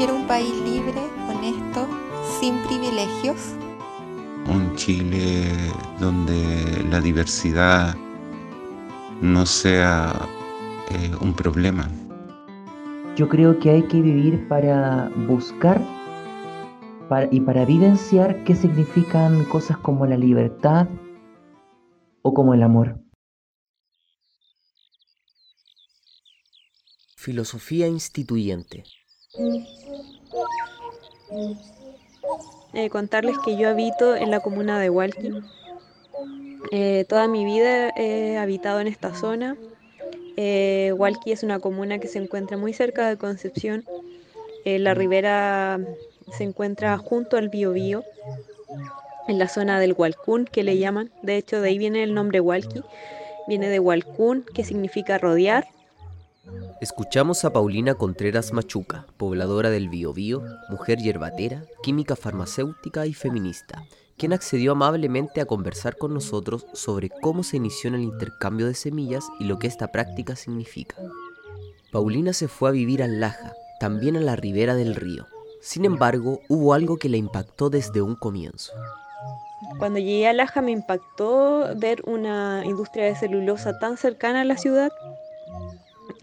quiero un país libre, honesto, sin privilegios. Un Chile donde la diversidad no sea eh, un problema. Yo creo que hay que vivir para buscar y para vivenciar qué significan cosas como la libertad o como el amor. Filosofía instituyente. Eh, contarles que yo habito en la comuna de Hualqui. Eh, toda mi vida he habitado en esta zona. Eh, Hualqui es una comuna que se encuentra muy cerca de Concepción. la ribera se encuentra junto al Biobío, en la zona del Hualcún, que le llaman. De hecho, de ahí viene el nombre Hualqui. Viene de Hualcún, que significa rodear, Escuchamos a Paulina Contreras Machuca, pobladora del Biobío, mujer yerbatera, química farmacéutica y feminista, quien accedió amablemente a conversar con nosotros sobre cómo se inició en el intercambio de semillas y lo que esta práctica significa. Paulina se fue a vivir a Laja, también a la ribera del río. Sin embargo, hubo algo que le impactó desde un comienzo. Cuando llegué a Laja me impactó ver una industria de celulosa tan cercana a la ciudad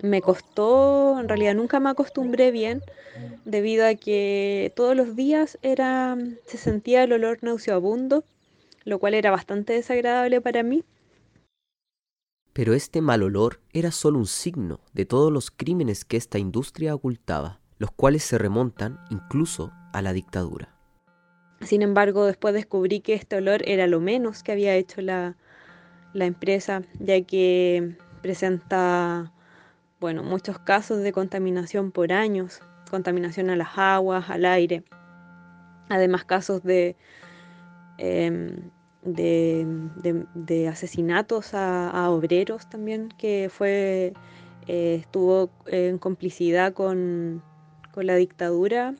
me costó, en realidad nunca me acostumbré bien, debido a que todos los días era, se sentía el olor nauseabundo, lo cual era bastante desagradable para mí. Pero este mal olor era solo un signo de todos los crímenes que esta industria ocultaba, los cuales se remontan incluso a la dictadura. Sin embargo, después descubrí que este olor era lo menos que había hecho la, la empresa, ya que presenta bueno, muchos casos de contaminación por años, contaminación a las aguas, al aire. Además, casos de, em, de, asesinatos a, obreros también, que fue, eh, estuvo en complicidad con, la dictadura.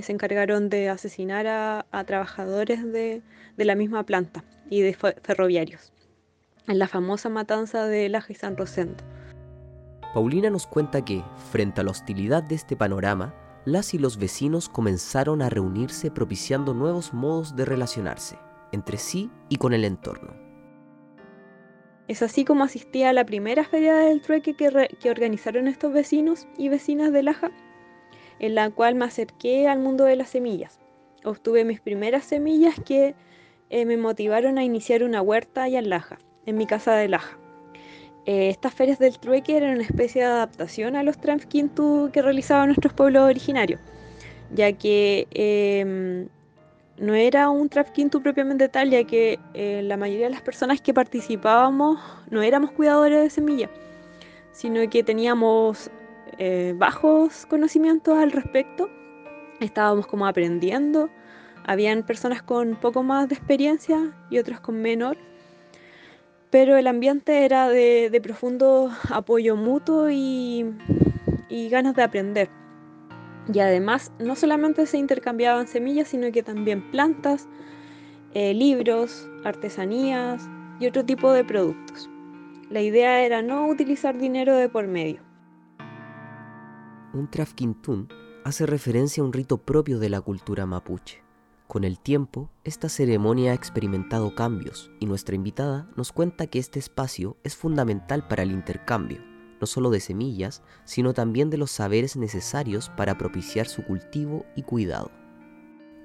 se encargaron de asesinar a, trabajadores de, la misma planta y de ferroviarios, en la famosa matanza de Laja y San Rosendo. Paulina nos cuenta que, frente a la hostilidad de este panorama, las y los vecinos comenzaron a reunirse propiciando nuevos modos de relacionarse, entre sí y con el entorno. Es así como asistí a la primera feria del trueque que, organizaron estos vecinos y vecinas de Laja, en la cual me acerqué al mundo de las semillas. Obtuve mis primeras semillas que eh, me motivaron a iniciar una huerta allá en Laja, en mi casa de Laja. Eh, estas ferias del trueque eran una especie de adaptación a los Transquintu que realizaban nuestros pueblos originarios, ya que em, no era un Transquintu propiamente tal, ya que eh, la mayoría de las personas que participábamos no éramos cuidadores de semillas, sino que teníamos eh, bajos conocimientos al respecto, estábamos como aprendiendo, habían personas con poco más de experiencia y otras con menor pero el ambiente era de, profundo apoyo mutuo y, ganas de aprender. Y además no solamente se intercambiaban semillas, sino que también plantas, eh, libros, artesanías y otro tipo de productos. La idea era no utilizar dinero de por medio. Un trafquintún hace referencia a un rito propio de la cultura mapuche. Con el tiempo, esta ceremonia ha experimentado cambios y nuestra invitada nos cuenta que este espacio es fundamental para el intercambio, no solo de semillas, sino también de los saberes necesarios para propiciar su cultivo y cuidado.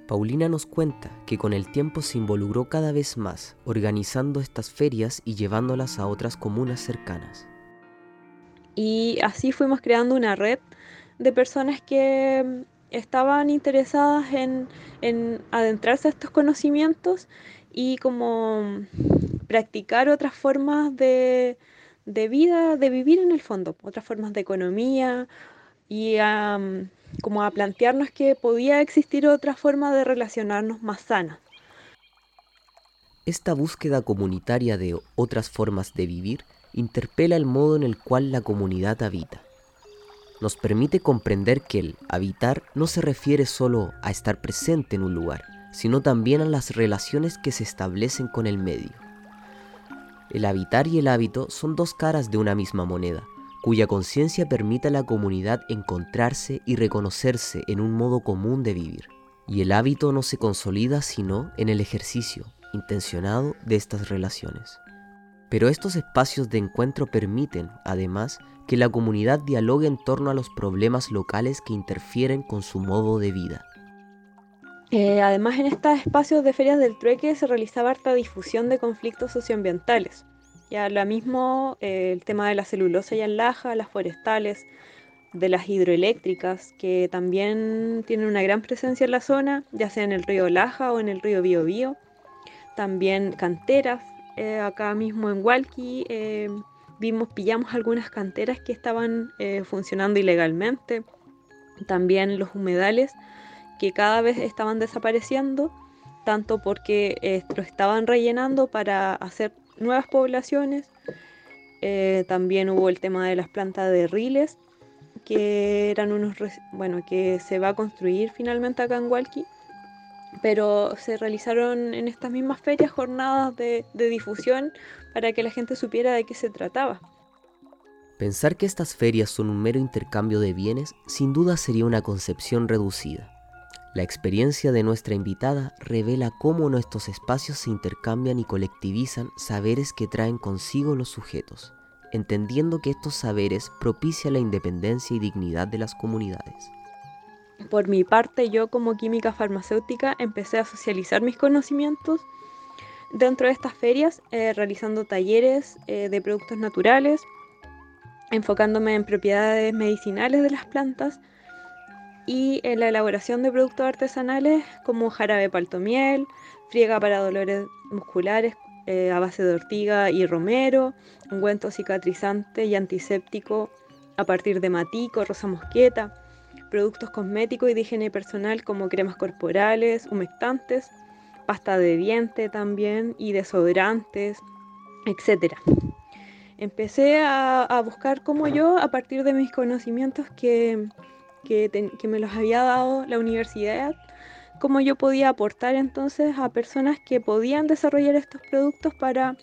Paulina nos cuenta que con el tiempo se involucró cada vez más organizando estas ferias y llevándolas a otras comunas cercanas. Y así fuimos creando una red de personas que estaban interesadas en, adentrarse a estos conocimientos y como practicar otras formas de, vida, de vivir en el fondo, otras formas de economía y como a plantearnos que podía existir otra forma de relacionarnos más sana. Esta búsqueda comunitaria de otras formas de vivir interpela el modo en el cual la comunidad habita nos permite comprender que el habitar no se refiere solo a estar presente en un lugar, sino también a las relaciones que se establecen con el medio. El habitar y el hábito son dos caras de una misma moneda, cuya conciencia permita a la comunidad encontrarse y reconocerse en un modo común de vivir. Y el hábito no se consolida sino en el ejercicio intencionado de estas relaciones. Pero estos espacios de encuentro permiten, además, que la comunidad dialogue en torno a los problemas locales que interfieren con su modo de vida. Eh, además, en estos espacios de ferias del trueque se realizaba harta difusión de conflictos socioambientales. Ya lo mismo eh, el tema de la celulosa y en Laja, las forestales, de las hidroeléctricas, que también tienen una gran presencia en la zona, ya sea en el río Laja o en el río Biobío. También canteras, eh, acá mismo en Hualqui vimos, pillamos algunas canteras que estaban funcionando ilegalmente. También los humedales que cada vez estaban desapareciendo, tanto porque eh, estaban rellenando para hacer nuevas poblaciones. Eh, también hubo el tema de las plantas de riles, que eran unos, bueno, que se va a construir finalmente acá en pero se realizaron en estas mismas ferias jornadas de difusión para que la gente supiera de qué se trataba. Pensar que estas ferias son un mero intercambio de bienes sin duda sería una concepción reducida. La experiencia de nuestra invitada revela cómo nuestros espacios se intercambian y colectivizan saberes que traen consigo los sujetos, entendiendo que estos saberes propician la independencia y dignidad de las comunidades. Por mi parte, yo como química farmacéutica empecé a socializar mis conocimientos dentro de estas ferias, eh, realizando talleres eh, de productos naturales, enfocándome en propiedades medicinales de las plantas, y en la elaboración de productos artesanales como jarabe paltomiel, friega para dolores musculares eh, a base de ortiga y romero, ungüento cicatrizante y antiséptico a partir de matico, rosa mosqueta, productos cosméticos y de higiene personal como cremas corporales, humectantes, pasta de diente también y desodorantes, etc. Empecé a, buscar como yo, a partir de mis conocimientos que que, me los había dado la universidad, cómo yo podía aportar entonces a personas que podían desarrollar estos productos para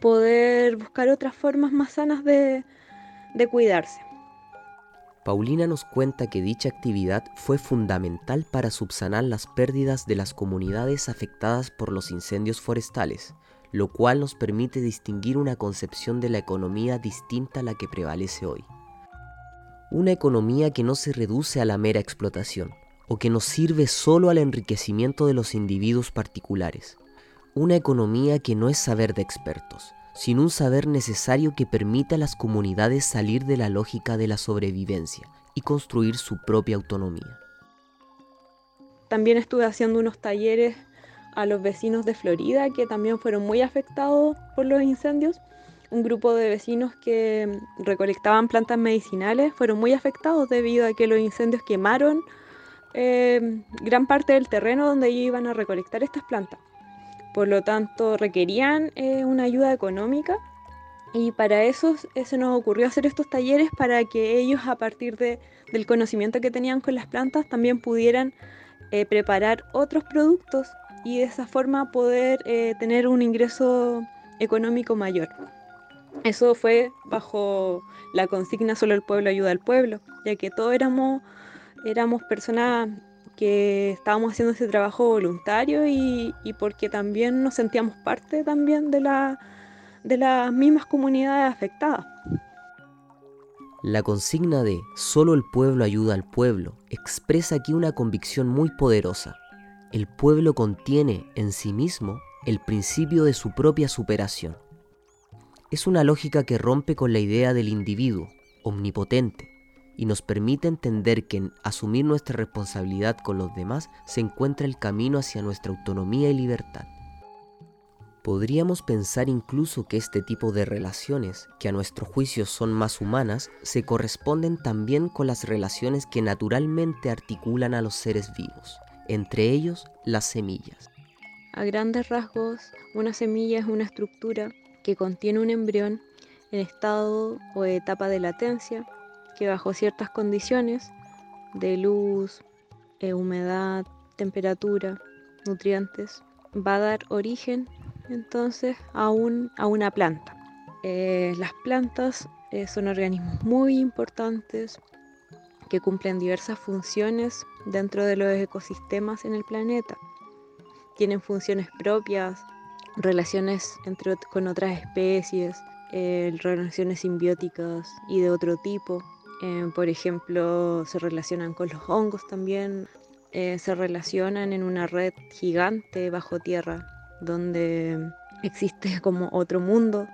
poder buscar otras formas más sanas de, de cuidarse. Paulina nos cuenta que dicha actividad fue fundamental para subsanar las pérdidas de las comunidades afectadas por los incendios forestales, lo cual nos permite distinguir una concepción de la economía distinta a la que prevalece hoy. Una economía que no se reduce a la mera explotación o que no sirve solo al enriquecimiento de los individuos particulares, una economía que no es saber de expertos, sino un saber necesario que permita a las comunidades salir de la lógica de la sobrevivencia y construir su propia autonomía. También estuve haciendo unos talleres a los vecinos de Florida que también fueron muy afectados por los incendios un grupo de vecinos que recolectaban plantas medicinales fueron muy afectados debido a que los incendios quemaron eh, gran parte del terreno donde ellos iban a recolectar estas plantas. Por lo tanto, requerían eh, una ayuda económica y para eso se nos ocurrió hacer estos talleres para que ellos a partir de, del conocimiento que tenían con las plantas también pudieran eh, preparar otros productos y de esa forma poder tener un ingreso económico mayor. Eso fue bajo la consigna solo el pueblo ayuda al pueblo, ya que todos éramos, éramos personas que estábamos haciendo ese trabajo voluntario y, porque también nos sentíamos parte también de, la, de las mismas comunidades afectadas. La consigna de solo el pueblo ayuda al pueblo expresa aquí una convicción muy poderosa. El pueblo contiene en sí mismo el principio de su propia superación es una lógica que rompe con la idea del individuo, omnipotente, y nos permite entender que en asumir nuestra responsabilidad con los demás se encuentra el camino hacia nuestra autonomía y libertad. Podríamos pensar incluso que este tipo de relaciones, que a nuestro juicio son más humanas, se corresponden también con las relaciones que naturalmente articulan a los seres vivos, entre ellos las semillas. A grandes rasgos, una semilla es una estructura que contiene un embrión en estado o etapa de latencia que bajo ciertas condiciones de luz, eh, humedad, temperatura, nutrientes, va a dar origen entonces a, un, a una planta. Eh, las plantas eh, son organismos muy importantes que cumplen diversas funciones dentro de los ecosistemas en el planeta. Tienen funciones propias, relaciones entre, con otras especies, relaciones simbióticas y de otro tipo. Eh, por ejemplo, se relacionan con los hongos también, eh, se relacionan en una red gigante bajo tierra donde existe como otro mundo.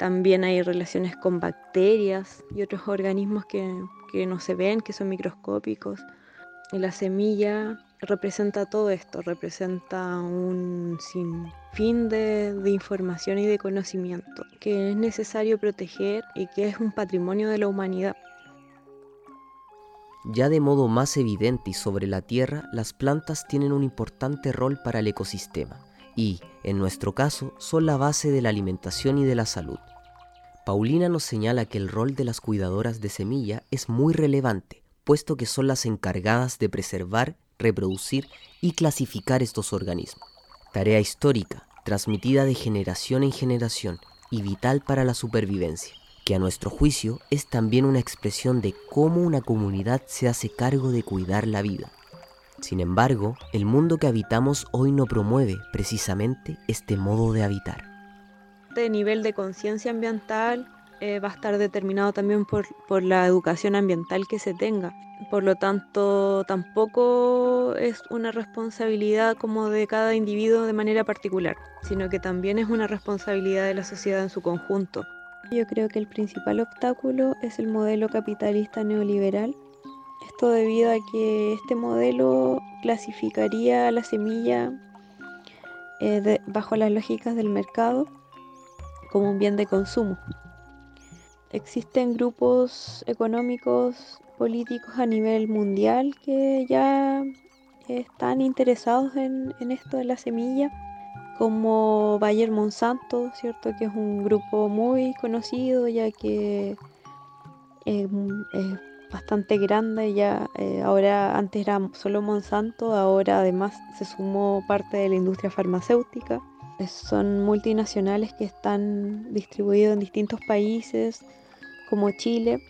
También hay relaciones con bacterias y otros organismos que, que no se ven, que son microscópicos. Y la semilla representa todo esto, representa un de, de, información y de conocimiento que es necesario proteger y que es un patrimonio de la humanidad. Ya de modo más evidente y sobre la Tierra, las plantas tienen un importante rol para el ecosistema y, en nuestro caso, son la base de la alimentación y de la salud. Paulina nos señala que el rol de las cuidadoras de semilla es muy relevante, puesto que son las encargadas de preservar reproducir y clasificar estos organismos. Tarea histórica, transmitida de generación en generación y vital para la supervivencia, que a nuestro juicio es también una expresión de cómo una comunidad se hace cargo de cuidar la vida. Sin embargo, el mundo que habitamos hoy no promueve precisamente este modo de habitar. Este nivel de conciencia ambiental eh, va a estar determinado también por, por la educación ambiental que se tenga. Por lo tanto, tampoco es una responsabilidad como de cada individuo de manera particular, sino que también es una responsabilidad de la sociedad en su conjunto. Yo creo que el principal obstáculo es el modelo capitalista neoliberal. Esto debido a que este modelo clasificaría la semilla eh, de, bajo las lógicas del mercado como un bien de consumo. Existen grupos económicos, políticos a nivel mundial que ya están interesados en, en esto de la semilla, como Bayer Monsanto, ¿cierto? Que es un grupo muy conocido ya que es, es bastante grande ya. Eh, ahora antes era solo Monsanto, ahora además se sumó parte de la industria farmacéutica. Son multinacionales que están distribuidos en distintos países como Chile,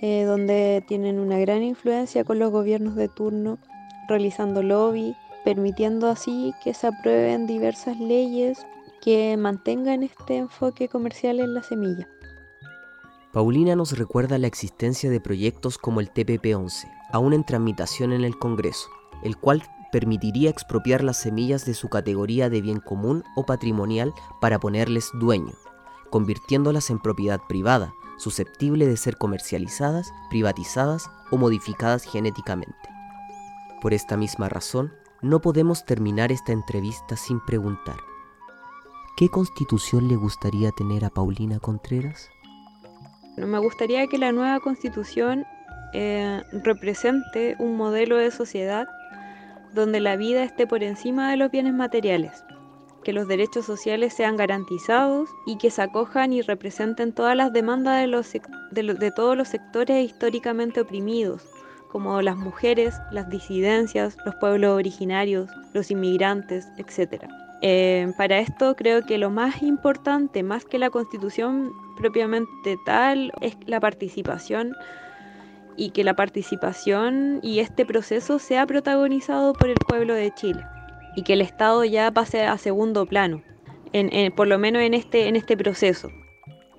eh, donde tienen una gran influencia con los gobiernos de turno, realizando lobby, permitiendo así que se aprueben diversas leyes que mantengan este enfoque comercial en la semilla. Paulina nos recuerda la existencia de proyectos como el TPP-11, aún en tramitación en el Congreso, el cual permitiría expropiar las semillas de su categoría de bien común o patrimonial para ponerles dueño, convirtiéndolas en propiedad privada, susceptible de ser comercializadas, privatizadas o modificadas genéticamente. Por esta misma razón, no podemos terminar esta entrevista sin preguntar, ¿qué constitución le gustaría tener a Paulina Contreras? Me gustaría que la nueva constitución eh, represente un modelo de sociedad donde la vida esté por encima de los bienes materiales, que los derechos sociales sean garantizados y que se acojan y representen todas las demandas de, todos los sectores históricamente oprimidos, como las mujeres, las disidencias, los pueblos originarios, los inmigrantes, etc. Eh, para esto creo que lo más importante, más que la constitución propiamente tal, es la participación y que la participación y este proceso sea protagonizado por el pueblo de Chile y que el Estado ya pase a segundo plano, en, por lo menos en este, en este proceso.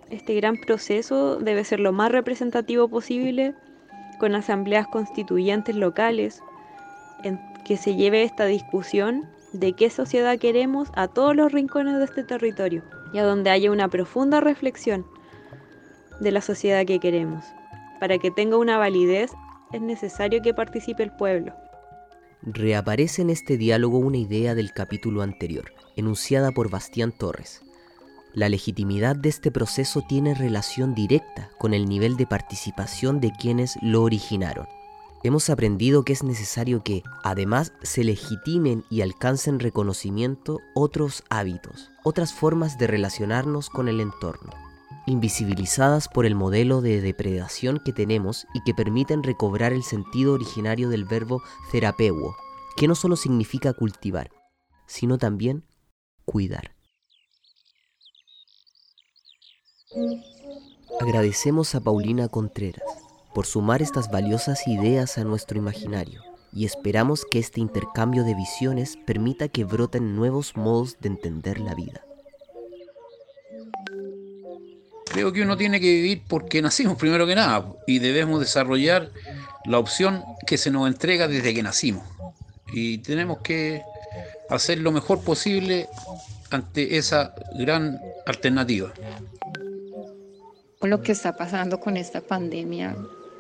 Este gran proceso debe ser lo más representativo posible, con asambleas constituyentes locales, en que se lleve esta discusión de qué sociedad queremos a todos los rincones de este territorio y a donde haya una profunda reflexión de la sociedad que queremos. Para que tenga una validez es necesario que participe el pueblo. Reaparece en este diálogo una idea del capítulo anterior, enunciada por Bastián Torres. La legitimidad de este proceso tiene relación directa con el nivel de participación de quienes lo originaron. Hemos aprendido que es necesario que, además, se legitimen y alcancen reconocimiento otros hábitos, otras formas de relacionarnos con el entorno invisibilizadas por el modelo de depredación que tenemos y que permiten recobrar el sentido originario del verbo terapeuo, que no solo significa cultivar, sino también cuidar. Agradecemos a Paulina Contreras por sumar estas valiosas ideas a nuestro imaginario y esperamos que este intercambio de visiones permita que broten nuevos modos de entender la vida. Creo que uno tiene que vivir porque nacimos primero que nada y debemos desarrollar la opción que se nos entrega desde que nacimos. Y tenemos que hacer lo mejor posible ante esa gran alternativa. Lo que está pasando con esta pandemia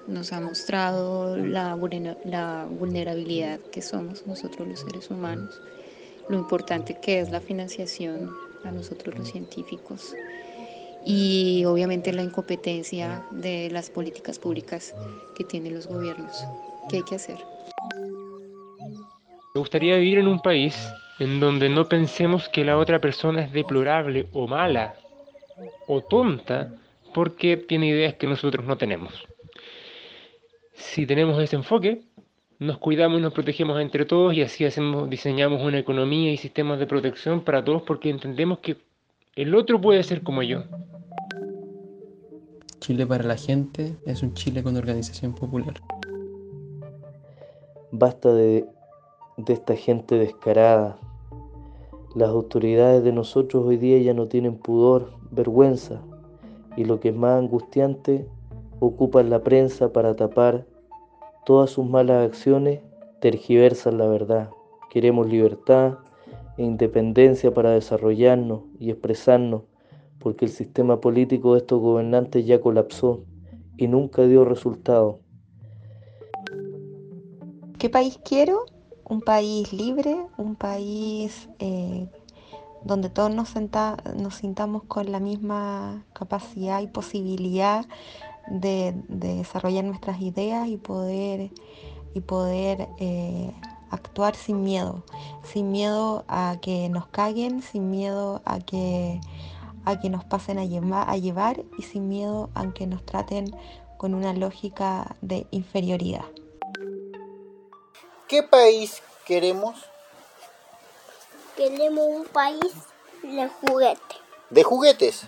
nos ha mostrado la, la vulnerabilidad que somos nosotros los seres humanos, lo importante que es la financiación a nosotros los científicos y obviamente la incompetencia de las políticas públicas que tienen los gobiernos. ¿Qué hay que hacer? Me gustaría vivir en un país en donde no pensemos que la otra persona es deplorable o mala o tonta porque tiene ideas que nosotros no tenemos. Si tenemos ese enfoque, nos cuidamos y nos protegemos entre todos y así hacemos, diseñamos una economía y sistemas de protección para todos porque entendemos que el otro puede ser como yo. Chile para la gente es un Chile con organización popular. Basta de, de esta gente descarada. Las autoridades de nosotros hoy día ya no tienen pudor, vergüenza y lo que es más angustiante, ocupan la prensa para tapar todas sus malas acciones, tergiversan la verdad. Queremos libertad, e independencia para desarrollarnos y expresarnos, porque el sistema político de estos gobernantes ya colapsó y nunca dio resultado. ¿Qué país quiero? Un país libre, un país eh, donde todos nos, nos sintamos con la misma capacidad y posibilidad de, desarrollar nuestras ideas y poder, y poder eh, actuar sin miedo, sin miedo a que nos caguen, sin miedo a que, a que nos pasen a llevar, a llevar y sin miedo a que nos traten con una lógica de inferioridad. ¿Qué país queremos? Queremos un país de juguetes. ¿De juguetes?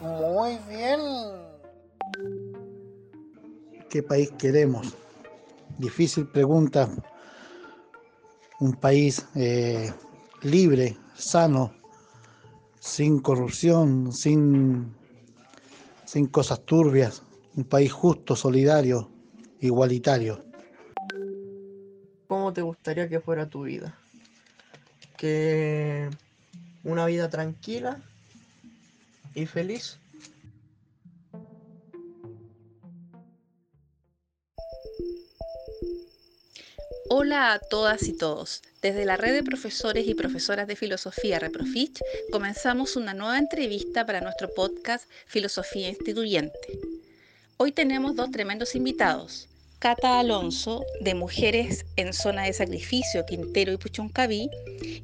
Muy bien. ¿Qué país queremos? Difícil pregunta un país eh, libre, sano, sin corrupción, sin, sin cosas turbias, un país justo, solidario, igualitario. ¿Cómo te gustaría que fuera tu vida? Que una vida tranquila y feliz. Hola a todas y todos. Desde la red de profesores y profesoras de filosofía Reprofich comenzamos una nueva entrevista para nuestro podcast Filosofía Instituyente. Hoy tenemos dos tremendos invitados. Cata Alonso, de Mujeres en Zona de Sacrificio, Quintero y Puchuncaví,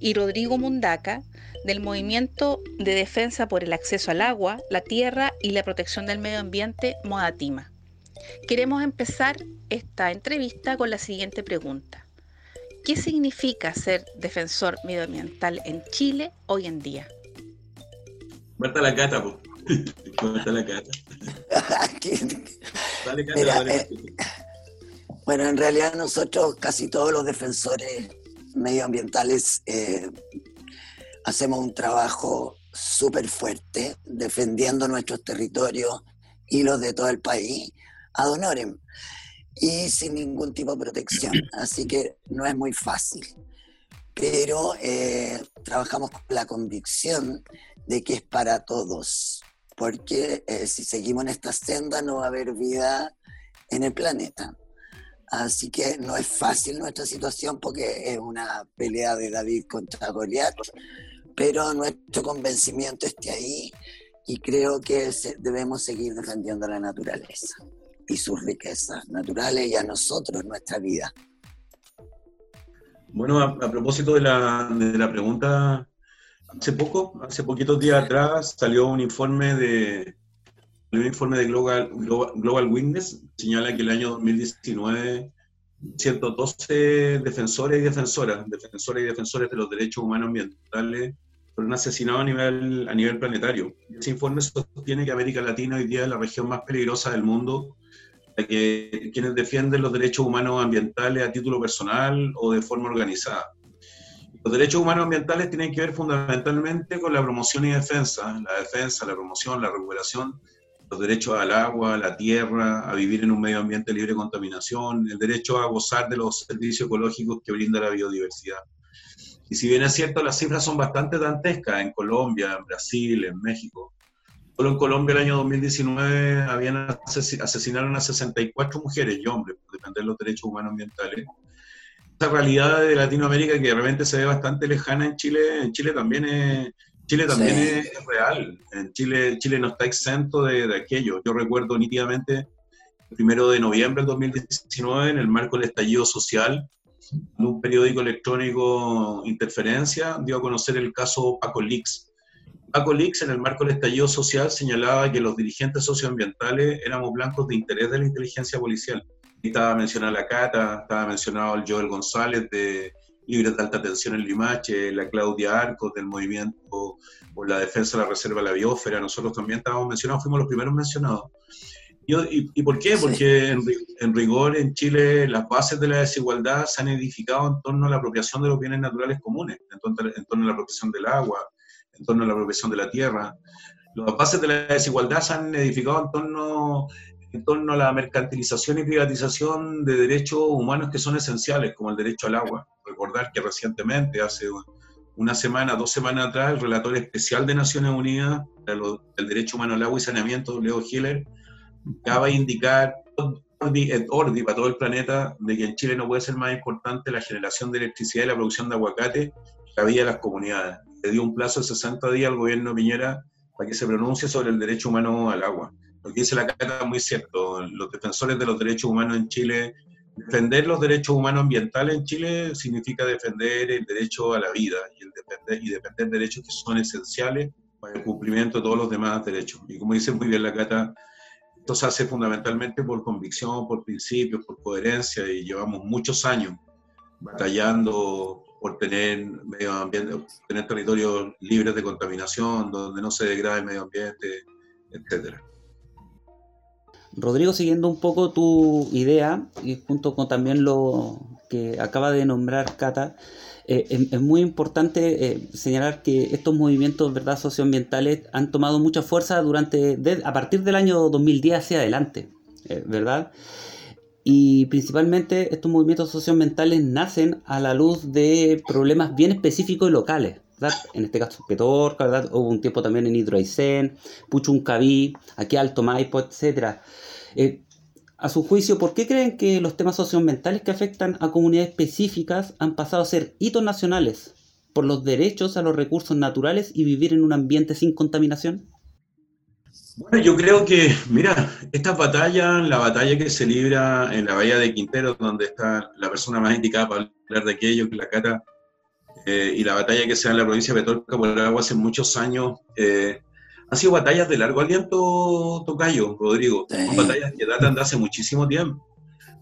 y Rodrigo Mundaca, del Movimiento de Defensa por el Acceso al Agua, la Tierra y la Protección del Medio Ambiente, Modatima. Queremos empezar esta entrevista con la siguiente pregunta. ¿Qué significa ser defensor medioambiental en Chile hoy en día? Marta la cata, po. Marta la cata. dale, cata, dale, eh, bueno, en realidad nosotros, casi todos los defensores medioambientales, eh, hacemos un trabajo súper fuerte defendiendo nuestros territorios y los de todo el país ad honorem y sin ningún tipo de protección. Así que no es muy fácil. Pero eh, trabajamos con la convicción de que es para todos, porque eh, si seguimos en esta senda no va a haber vida en el planeta. Así que no es fácil nuestra situación porque es una pelea de David contra Goliat, pero nuestro convencimiento está ahí y creo que debemos seguir defendiendo la naturaleza y sus riquezas naturales y a nosotros, nuestra vida. Bueno, a, propósito de la, de la, pregunta, hace poco, hace poquitos días atrás, salió un informe de un informe de Global, Global, Witness, señala que el año 2019 112 defensores y defensoras, defensores y defensores de los derechos humanos ambientales fueron asesinados a nivel, a nivel planetario. Ese informe sostiene que América Latina hoy día es la región más peligrosa del mundo, ya que quienes defienden los derechos humanos ambientales a título personal o de forma organizada. Los derechos humanos ambientales tienen que ver fundamentalmente con la promoción y defensa, la defensa, la promoción, la recuperación, los derechos al agua, a la tierra, a vivir en un medio ambiente libre de contaminación, el derecho a gozar de los servicios ecológicos que brinda la biodiversidad. Y si bien es cierto, las cifras son bastante dantescas en Colombia, en Brasil, en México. Solo en Colombia el año 2019 habían asesinaron a 64 mujeres y hombres por defender los derechos humanos ambientales. Esa realidad de Latinoamérica que de repente se ve bastante lejana en Chile, en Chile también es, Chile también es, real. En Chile, Chile no está exento de, de aquello. Yo recuerdo nítidamente el primero de noviembre del 2019, en el marco del estallido social, un periódico electrónico Interferencia dio a conocer el caso Paco Lix. Paco Lix, en el marco del estallido social, señalaba que los dirigentes socioambientales éramos blancos de interés de la inteligencia policial. Estaba mencionada la Cata, estaba mencionado el Joel González de Libres de Alta Tensión en Limache, la Claudia Arcos del Movimiento por la Defensa de la Reserva de la Biosfera, nosotros también estábamos mencionados, fuimos los primeros mencionados. ¿Y, por qué? Porque en, rigor en Chile las bases de la desigualdad se han edificado en torno a la apropiación de los bienes naturales comunes, en torno, en torno a la apropiación del agua, en torno a la apropiación de la tierra. Las bases de la desigualdad se han edificado en torno, en torno a la mercantilización y privatización de derechos humanos que son esenciales, como el derecho al agua. Recordar que recientemente, hace una semana, dos semanas atrás, el relator especial de Naciones Unidas del derecho humano al agua y saneamiento, Leo Hiller, acaba de indicar ordi para todo el planeta de que en Chile no puede ser más importante la generación de electricidad y la producción de aguacate que vida de las comunidades. Le dio un plazo de 60 días al gobierno Piñera para que se pronuncie sobre el derecho humano al agua. Lo que dice la Cata es muy cierto. Los defensores de los derechos humanos en Chile, defender los derechos humanos ambientales en Chile significa defender el derecho a la vida y, el defender, y defender derechos que son esenciales para el cumplimiento de todos los demás derechos. Y como dice muy bien la Cata, esto se hace fundamentalmente por convicción, por principios, por coherencia y llevamos muchos años batallando por tener medio ambiente, tener territorios libres de contaminación, donde no se degrade el medio ambiente, etcétera. Rodrigo, siguiendo un poco tu idea y junto con también lo que acaba de nombrar Cata, eh, es, muy importante eh, señalar que estos movimientos ¿verdad? socioambientales han tomado mucha fuerza durante, a partir del año 2010 hacia adelante, eh, ¿verdad? Y principalmente estos movimientos socioambientales nacen a la luz de problemas bien específicos y locales. En este caso Petorca, ¿verdad? hubo un tiempo también en Hidroaicén, Puchuncaví, aquí Alto Maipo, etc. A su juicio, ¿por qué creen que los temas socioambientales que afectan a comunidades específicas han pasado a ser hitos nacionales por los derechos a los recursos naturales y vivir en un ambiente sin contaminación? Bueno, yo creo que, mira, esta batalla, la batalla que se libra en la Bahía de Quintero, donde está la persona más indicada para hablar de aquello, que la Cata, eh, y la batalla que se da en la provincia de Petorca por el agua hace muchos años, eh, han sido batallas de largo aliento, Tocayo, Rodrigo. Son batallas que datan de hace muchísimo tiempo.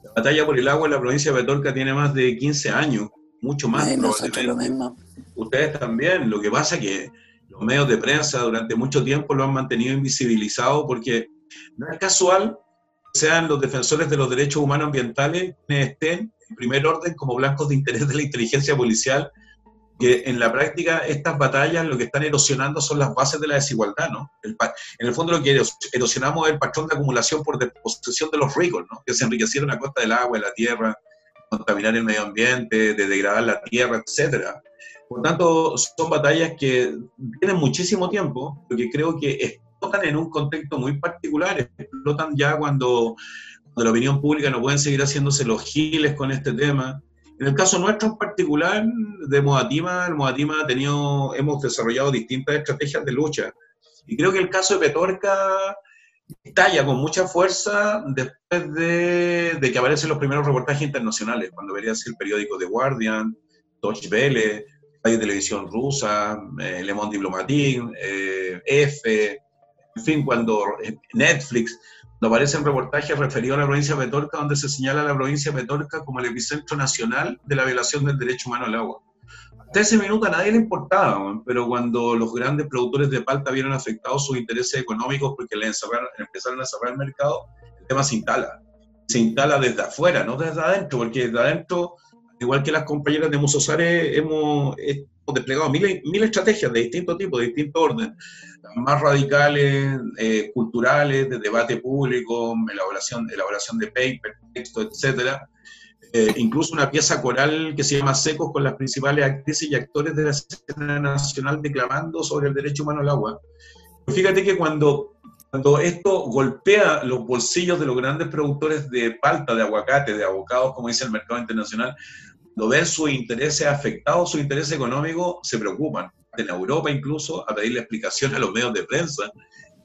La batalla por el agua en la provincia de Petorca tiene más de 15 años, mucho más. Ustedes también. Lo que pasa es que los medios de prensa durante mucho tiempo lo han mantenido invisibilizado porque no es casual que sean los defensores de los derechos humanos ambientales quienes estén en primer orden como blancos de interés de la inteligencia policial que en la práctica estas batallas lo que están erosionando son las bases de la desigualdad, ¿no? en el fondo lo que erosionamos es el patrón de acumulación por disposición de los ricos, ¿no? Que se enriquecieron a costa del agua, de la tierra, contaminar el medio ambiente, de degradar la tierra, etcétera. Por tanto, son batallas que tienen muchísimo tiempo, porque creo que explotan en un contexto muy particular, explotan ya cuando, cuando la opinión pública no pueden seguir haciéndose los giles con este tema, en el caso nuestro en particular, de Modatima, el Modatima ha tenido, hemos desarrollado distintas estrategias de lucha. Y creo que el caso de Petorca estalla con mucha fuerza después de, que aparecen los primeros reportajes internacionales, cuando vería el periódico The Guardian, Deutsche Welle, Radio Televisión Rusa, eh, Le Monde Diplomatique, eh, F, en fin, cuando eh, Netflix aparecen reportajes referidos a la provincia de Petorca, donde se señala a la provincia de Petorca como el epicentro nacional de la violación del derecho humano al agua. hasta ese minuto a nadie le importaba, pero cuando los grandes productores de palta vieron afectados sus intereses económicos porque le empezaron a cerrar el mercado, el tema se instala. Se instala desde afuera, no desde adentro, porque desde adentro, igual que las compañeras de Musosare, hemos, desplegado mil, mil, estrategias de distinto tipo, de distinto orden, más radicales, eh, culturales, de debate público, elaboración, elaboración de paper, texto, etcétera eh, incluso una pieza coral que se llama Secos con las principales actrices y actores de la escena nacional declamando sobre el derecho humano al agua. Fíjate que cuando, cuando esto golpea los bolsillos de los grandes productores de palta, de aguacate, de abocados, como dice el mercado internacional, lo ven sus intereses afectados, sus intereses económicos, se preocupan. En Europa incluso, a pedirle explicación a los medios de prensa,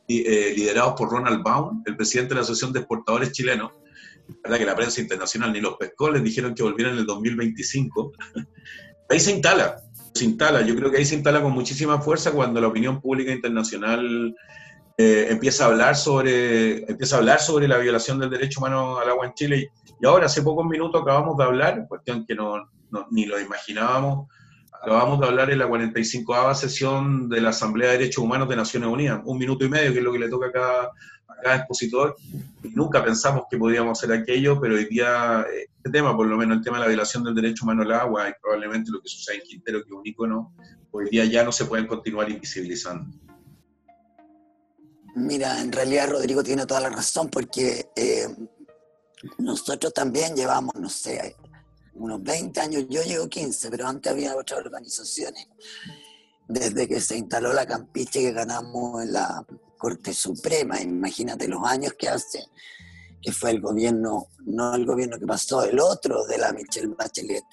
eh, liderados por Ronald Baum, el presidente de la Asociación de Exportadores Chilenos, verdad que la prensa internacional ni los pescó, les dijeron que volvieran en el 2025. ahí se instala, se instala. Yo creo que ahí se instala con muchísima fuerza cuando la opinión pública internacional eh, empieza, a hablar sobre, empieza a hablar sobre la violación del derecho humano al agua en Chile. Y, ahora, hace pocos minutos acabamos de hablar, cuestión que no, ni lo imaginábamos, acabamos de hablar en la 45 sesión de la Asamblea de Derechos Humanos de Naciones Unidas, un minuto y medio, que es lo que le toca a cada, cada expositor, y nunca pensamos que podíamos hacer aquello, pero hoy día este tema, por lo menos el tema de la violación del derecho humano al agua y probablemente lo que sucede en Quintero, que es un icono, hoy día ya no se pueden continuar invisibilizando. Mira, en realidad Rodrigo tiene toda la razón porque eh, nosotros también llevamos, no sé, unos 20 años, yo llevo 15, pero antes había otras organizaciones. Desde que se instaló la campiche que ganamos en la Corte Suprema, imagínate los años que hace, que fue el gobierno, no el gobierno que pasó, el otro de la Michelle Bachelet,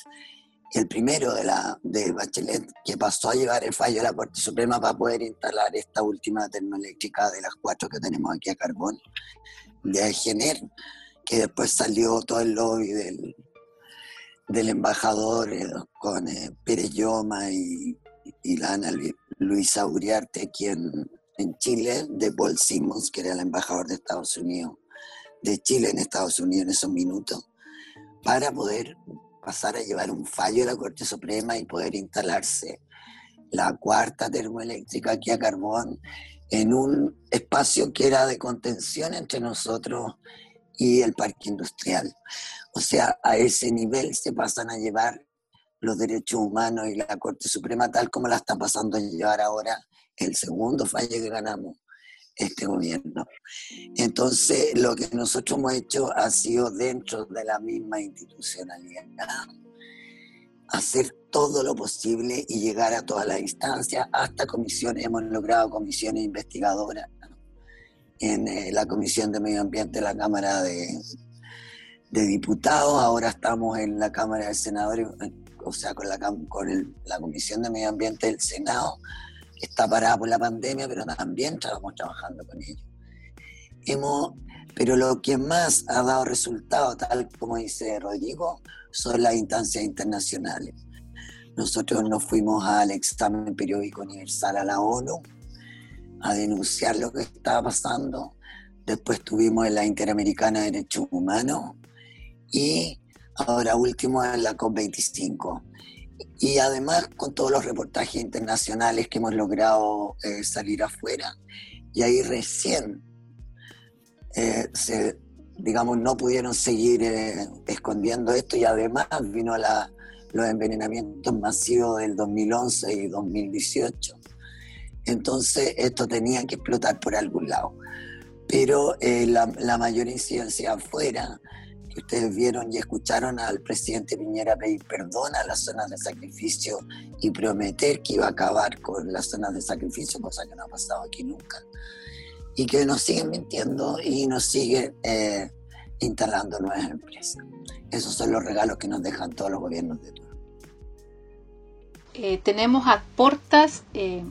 el primero de la de Bachelet, que pasó a llevar el fallo a la Corte Suprema para poder instalar esta última termoeléctrica de las cuatro que tenemos aquí a carbón, de Agener, que después salió todo el lobby del, del embajador eh, con eh, Pérez Yoma y, y la Ana Luisa Uriarte, quien en Chile de Paul Simmons, que era el embajador de Estados Unidos, de Chile en Estados Unidos en esos minutos, para poder pasar a llevar un fallo de la Corte Suprema y poder instalarse la cuarta termoeléctrica aquí a carbón en un espacio que era de contención entre nosotros y el parque industrial. O sea, a ese nivel se pasan a llevar los derechos humanos y la Corte Suprema tal como la está pasando a llevar ahora el segundo fallo que ganamos este gobierno. Entonces, lo que nosotros hemos hecho ha sido dentro de la misma institucionalidad, hacer todo lo posible y llegar a todas las instancias, hasta comisiones, hemos logrado comisiones investigadoras en eh, la Comisión de Medio Ambiente de la Cámara de, de Diputados, ahora estamos en la Cámara de Senadores, o sea, con la, con la Comisión de Medio Ambiente del Senado, está parada por la pandemia, pero también estamos trabajando con ellos. Hemos, pero lo que más ha dado resultado, tal como dice Rodrigo, son las instancias internacionales. Nosotros nos fuimos al examen periódico universal a la ONU a denunciar lo que estaba pasando. Después estuvimos en la Interamericana de Derechos Humanos y ahora último en la COP25 y además con todos los reportajes internacionales que hemos logrado eh, salir afuera. Y ahí recién, eh, se, digamos, no pudieron seguir eh, escondiendo esto y además vino la, los envenenamientos masivos del 2011 y 2018. Entonces esto tenía que explotar por algún lado. Pero la, la mayor incidencia afuera ustedes vieron y escucharon al presidente Piñera pedir perdón a las zonas de sacrificio y prometer que iba a acabar con las zonas de sacrificio, cosa que no ha pasado aquí nunca. Y que nos siguen mintiendo y nos siguen eh, instalando nuevas empresas. Esos son los regalos que nos dejan todos los gobiernos de turno. Eh, tenemos a portas eh,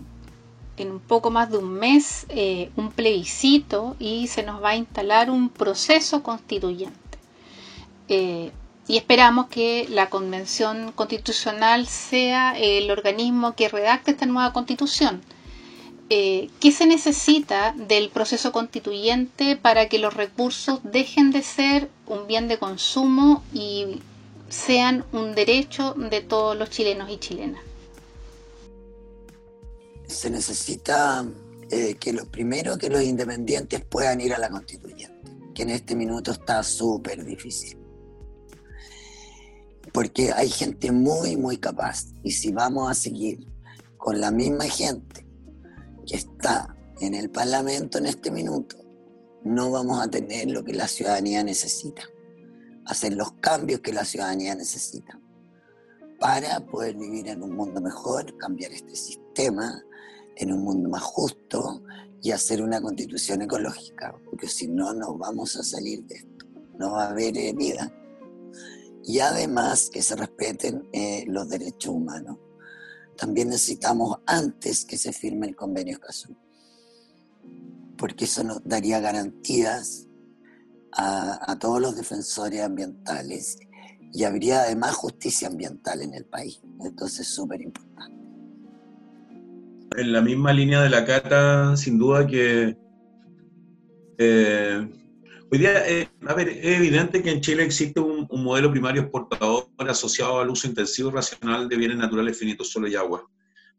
en un poco más de un mes un plebiscito y se nos va a instalar un proceso constituyente. Y esperamos que la Convención Constitucional sea el organismo que redacte esta nueva constitución. Eh, ¿Qué se necesita del proceso constituyente para que los recursos dejen de ser un bien de consumo y sean un derecho de todos los chilenos y chilenas? se necesita eh, que lo primero que los independientes puedan ir a la constituyente, que en este minuto está súper difícil. Porque hay gente muy, muy capaz. Y si vamos a seguir con la misma gente que está en el Parlamento en este minuto, no vamos a tener lo que la ciudadanía necesita, hacer los cambios que la ciudadanía necesita para poder vivir en un mundo mejor, cambiar este sistema en un mundo más justo y hacer una constitución ecológica, porque si no, no vamos a salir de esto, no va a haber vida. Y además que se respeten eh, los derechos humanos. También necesitamos antes que se firme el convenio Escazú, porque eso nos daría garantías a, a todos los defensores ambientales y habría además justicia ambiental en el país. Entonces es súper importante en la misma línea de la cata, sin duda que eh, hoy día, eh, a ver, es evidente que en Chile existe un, modelo primario exportador asociado al uso intensivo y racional de bienes naturales finitos, suelo y agua,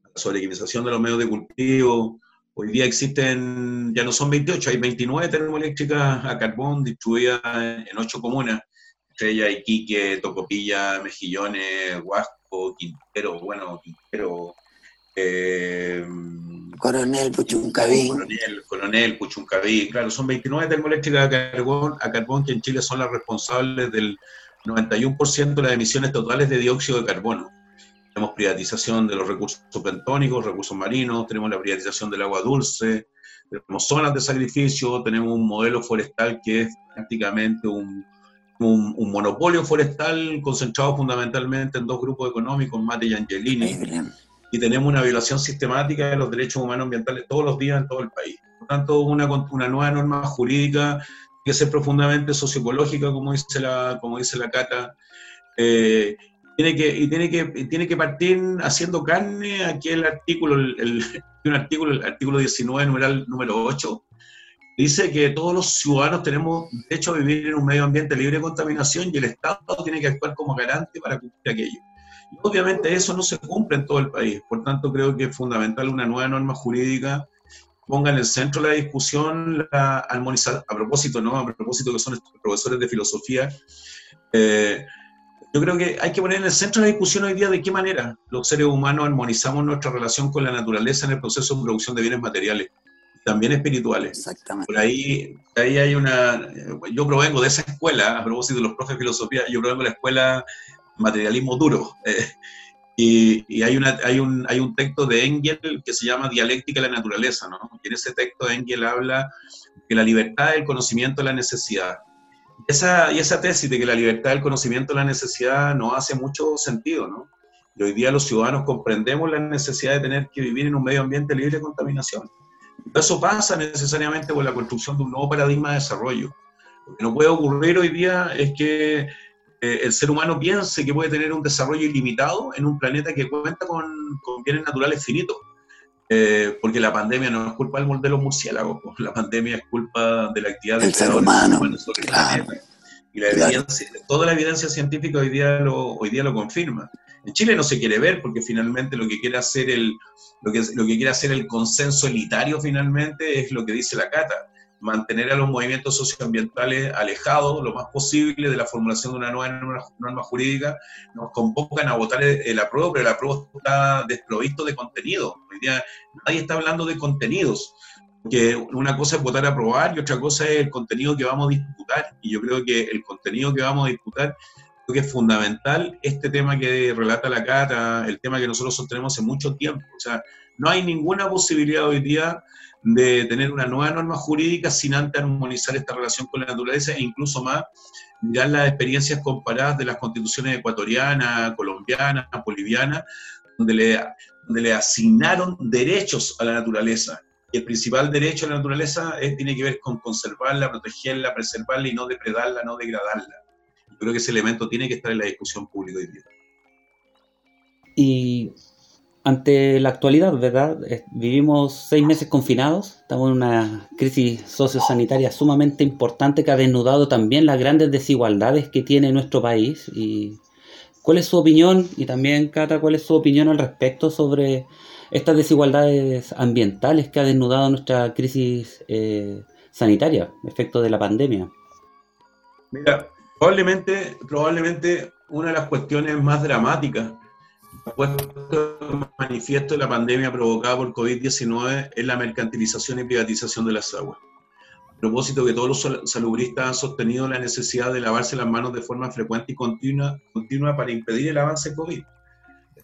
la sobrequimización de los medios de cultivo. Hoy día existen, ya no son 28, hay 29 termoeléctricas a carbón distribuidas en ocho comunas, Estrella, Iquique, Tocopilla, Mejillones, Huasco, Quintero, bueno, Quintero, eh, coronel Puchuncaví. Coronel, coronel Puchuncaví, claro, son 29 termoeléctricas a carbón, a carbón que en Chile son las responsables del 91% de las emisiones totales de dióxido de carbono. Tenemos privatización de los recursos bentónicos, recursos marinos, tenemos la privatización del agua dulce, tenemos zonas de sacrificio, tenemos un modelo forestal que es prácticamente un, un, un monopolio forestal concentrado fundamentalmente en dos grupos económicos, Mate y Angelini y tenemos una violación sistemática de los derechos humanos ambientales todos los días en todo el país. Por tanto, una, una nueva norma jurídica que ser profundamente socioecológica, como dice la, como dice la Cata, eh, tiene que, y tiene que, tiene que partir haciendo carne aquí el artículo, el, un artículo, el artículo 19, numeral número 8, dice que todos los ciudadanos tenemos derecho a vivir en un medio ambiente libre de contaminación y el Estado tiene que actuar como garante para cumplir aquello obviamente eso no se cumple en todo el país, por tanto creo que es fundamental una nueva norma jurídica ponga en el centro de la discusión la a propósito, ¿no? A propósito que son estos profesores de filosofía, eh, yo creo que hay que poner en el centro de la discusión hoy día de qué manera los seres humanos armonizamos nuestra relación con la naturaleza en el proceso de producción de bienes materiales, también espirituales. Exactamente. Por ahí, ahí hay una, yo provengo de esa escuela, a propósito de los profes de filosofía, yo provengo de la escuela materialismo duro. Eh, y, hay, un, texto de Engel que se llama Dialéctica de la Naturaleza. Y en ese texto Engel habla que la libertad es el conocimiento de la necesidad. Esa, y esa tesis de que la libertad del conocimiento de la necesidad no hace mucho sentido. Y hoy día los ciudadanos comprendemos la necesidad de tener que vivir en un medio ambiente libre de contaminación. Eso pasa necesariamente por la construcción de un nuevo paradigma de desarrollo. Lo que no puede ocurrir hoy día es que eh, el ser humano piense que puede tener un desarrollo ilimitado en un planeta que cuenta con, bienes naturales finitos. Eh, porque la pandemia no es culpa del modelo murciélago, la pandemia es culpa de la actividad del ser humano. Y la evidencia, toda la evidencia científica hoy día, lo, hoy día lo confirma. En Chile no se quiere ver porque finalmente lo que quiere hacer el, lo que, lo que quiere hacer el consenso elitario finalmente es lo que dice la Cata mantener a los movimientos socioambientales alejados lo más posible de la formulación de una nueva norma, jurídica, nos convocan a votar el, apruebo, pero el apruebo está desprovisto de contenido. Hoy día nadie está hablando de contenidos, que una cosa es votar a aprobar y otra cosa es el contenido que vamos a disputar. Y yo creo que el contenido que vamos a disputar creo que es fundamental este tema que relata la Cata, el tema que nosotros sostenemos hace mucho tiempo. O sea, no hay ninguna posibilidad hoy día de tener una nueva norma jurídica sin antes armonizar esta relación con la naturaleza e incluso más mirar las experiencias comparadas de las constituciones ecuatoriana, colombiana, boliviana, donde le, donde le asignaron derechos a la naturaleza. Y el principal derecho a la naturaleza tiene que ver con conservarla, protegerla, preservarla y no depredarla, no degradarla. Creo que ese elemento tiene que estar en la discusión pública hoy día. Y ante la actualidad, ¿verdad? Vivimos seis meses confinados, estamos en una crisis sociosanitaria sumamente importante que ha desnudado también las grandes desigualdades que tiene nuestro país y ¿Cuál es su opinión? Y también, Cata, ¿cuál es su opinión al respecto sobre estas desigualdades ambientales que ha desnudado nuestra crisis eh, sanitaria, efecto de la pandemia? Mira, probablemente, probablemente una de las cuestiones más dramáticas puesto manifiesto de la pandemia provocada por COVID-19 es la mercantilización y privatización de las aguas. A propósito que todos los salubristas han sostenido la necesidad de lavarse las manos de forma frecuente y continua, continua para impedir el avance COVID.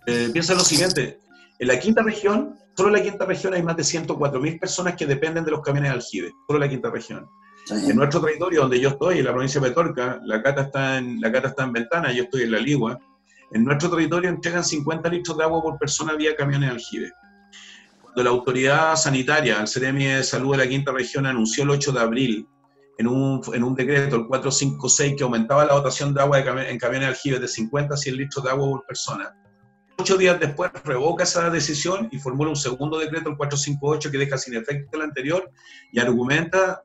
Eh, piensa lo siguiente, en la quinta región, solo en la quinta región hay más de 104.000 personas que dependen de los camiones de aljibe, solo en la quinta región. En nuestro territorio, donde yo estoy, en la provincia de Petorca, la cata está en, la cata está en Ventana, yo estoy en La Ligua, en nuestro territorio entregan 50 litros de agua por persona vía camiones de aljibe. Cuando la autoridad sanitaria, el CEREMI de Salud de la Quinta Región, anunció el 8 de abril en un, en un decreto, el 456, que aumentaba la dotación de agua en camiones de aljibe de 50 a 100 litros de agua por persona, ocho días después revoca esa decisión y formula un segundo decreto, el 458, que deja sin efecto el anterior y argumenta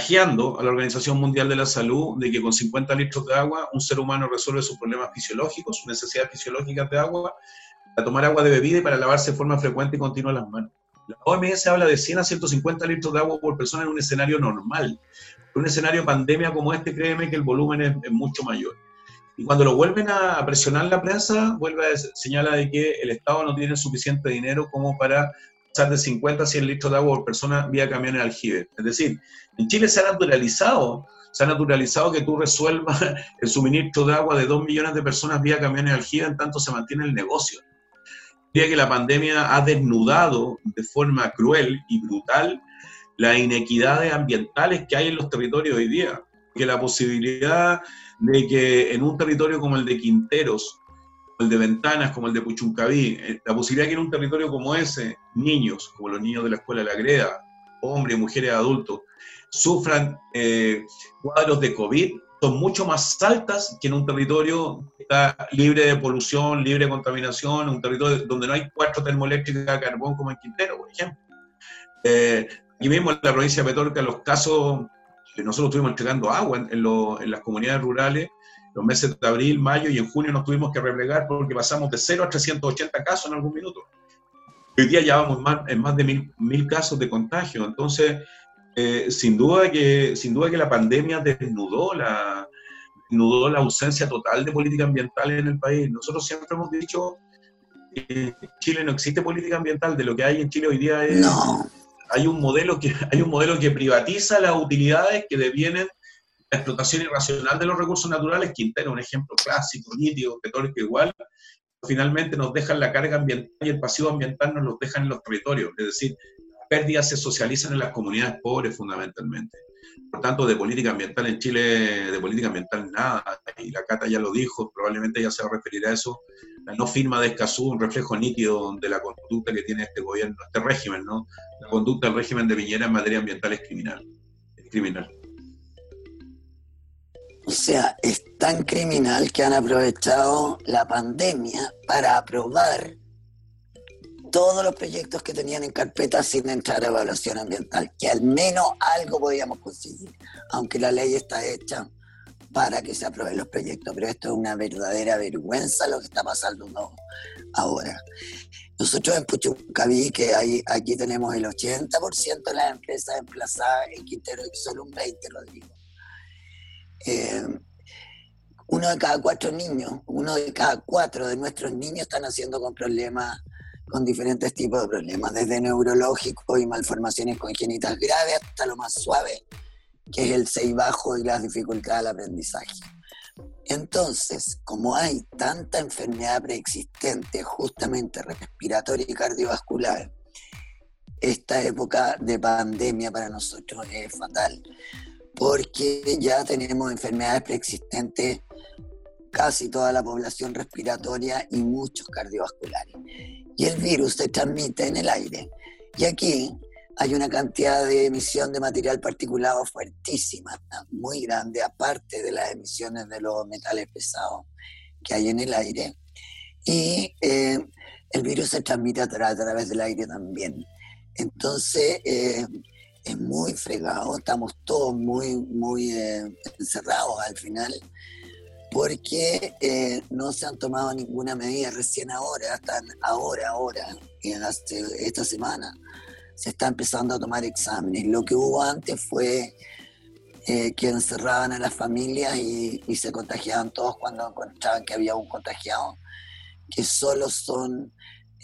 a la Organización Mundial de la Salud de que con 50 litros de agua un ser humano resuelve sus problemas fisiológicos, sus necesidades fisiológicas de agua, para tomar agua de bebida y para lavarse de forma frecuente y continua las manos. La OMS habla de 100 a 150 litros de agua por persona en un escenario normal. En un escenario pandemia como este, créeme que el volumen es, mucho mayor. Y cuando lo vuelven a presionar la prensa, vuelve a señalar de que el Estado no tiene suficiente dinero como para de 50 a 100 litros de agua por persona vía camiones aljibe. Es decir, en Chile se ha naturalizado, se ha naturalizado que tú resuelvas el suministro de agua de 2 millones de personas vía camiones aljibe, en tanto se mantiene el negocio. Diría que la pandemia ha desnudado de forma cruel y brutal las inequidades ambientales que hay en los territorios hoy día. Que la posibilidad de que en un territorio como el de Quinteros, el de Ventanas, como el de Puchuncaví, eh, la posibilidad que en un territorio como ese, niños, como los niños de la escuela la Greda, hombres, mujeres, adultos, sufran eh, cuadros de COVID son mucho más altas que en un territorio que está libre de polución, libre de contaminación, un territorio donde no hay cuatro termoeléctricas de carbón como en Quintero, por ejemplo. Eh, aquí mismo en la provincia de Petorca, los casos, nosotros estuvimos entregando agua en las comunidades rurales, los meses de abril, mayo y en junio nos tuvimos que replegar porque pasamos de 0 a 380 casos en algún minuto. Hoy día ya vamos más, en más de mil, mil casos de contagio. Entonces, eh, sin, duda que, sin duda que la pandemia desnudó la, desnudó la ausencia total de política ambiental en el país. Nosotros siempre hemos dicho que en Chile no existe política ambiental, de lo que hay en Chile hoy día es... Hay un, modelo que, hay un modelo que privatiza las utilidades que devienen la explotación irracional de los recursos naturales, Quintero, un ejemplo clásico, nítido, petróleo igual, finalmente nos dejan la carga ambiental y el pasivo ambiental nos los dejan en los territorios, es decir, pérdidas se socializan en las comunidades pobres fundamentalmente. Por tanto, de política ambiental en Chile, de política ambiental nada, y la Cata ya lo dijo, probablemente ya se va a referir a eso, no firma de Escazú, un reflejo nítido de la conducta que tiene este gobierno, este régimen, ¿no? La conducta del régimen de Piñera en materia ambiental es criminal. Es criminal. O sea, es tan criminal que han aprovechado la pandemia para aprobar todos los proyectos que tenían en carpeta sin entrar a evaluación ambiental, que al menos algo podíamos conseguir, aunque la ley está hecha para que se aprueben los proyectos. Pero esto es una verdadera vergüenza lo que está pasando ahora. Nosotros en Puchuncaví, que aquí tenemos el 80% de las empresas emplazadas en Quintero y solo un 20%, Rodrigo. Eh, uno de cada cuatro niños, uno de cada cuatro de nuestros niños están haciendo con problemas con diferentes tipos de problemas, desde neurológicos y malformaciones congénitas graves hasta lo más suave, que es el 6 bajo y las dificultades al aprendizaje. Entonces, como hay tanta enfermedad preexistente, justamente respiratoria y cardiovascular, esta época de pandemia para nosotros es fatal, porque ya tenemos enfermedades preexistentes casi toda la población respiratoria y muchos cardiovasculares y el virus se transmite en el aire. Y aquí hay una cantidad de emisión de material particulado fuertísima, muy grande, aparte de las emisiones de los metales pesados que hay en el aire. Y eh, el virus se transmite a, través del aire también. Entonces, eh, es muy fregado, estamos todos muy, muy eh, encerrados al final porque eh, no se han tomado ninguna medida recién ahora, hasta ahora, ahora, en esta semana, se está empezando a tomar exámenes. Lo que hubo antes fue eh, que encerraban a las familias y, se contagiaban todos cuando encontraban que había un contagiado, que solo son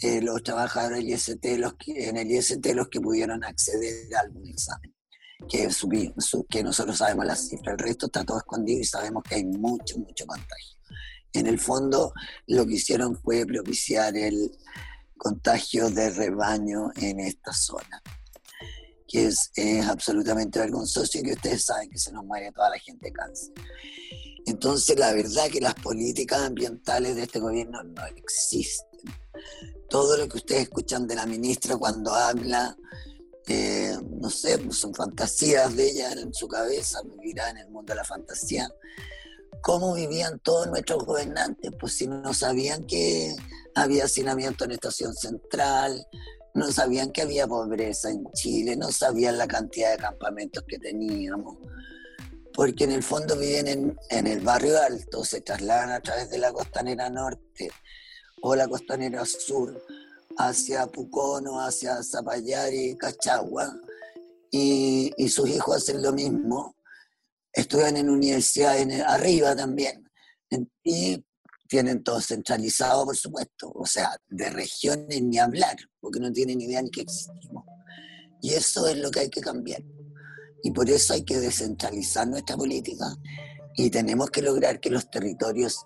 eh, los trabajadores del IST los que, en el IST los que pudieron acceder a algún examen que, que nosotros sabemos la cifra, el resto está todo escondido y sabemos que hay mucho, mucho contagio. En el fondo, lo que hicieron fue propiciar el contagio de rebaño en esta zona, que es, absolutamente vergonzoso y que ustedes saben que se nos muere toda la gente de cáncer. Entonces, la verdad que las políticas ambientales de este gobierno no existen. Todo lo que ustedes escuchan de la ministra cuando habla eh, no sé, pues son fantasías de ella en su cabeza, vivirá en el mundo de la fantasía. ¿Cómo vivían todos nuestros gobernantes? Pues si no sabían que había hacinamiento en Estación Central, no sabían que había pobreza en Chile, no sabían la cantidad de campamentos que teníamos, porque en el fondo viven en, en el barrio alto, se trasladan a través de la costanera norte o la costanera sur hacia Pucono, hacia Zapallar Cachagua, y, y, sus hijos hacen lo mismo. Estudian en universidades arriba también, y tienen todo centralizado, por supuesto, o sea, de regiones ni hablar, porque no tienen idea ni que existimos. Y eso es lo que hay que cambiar. Y por eso hay que descentralizar nuestra política y tenemos que lograr que los territorios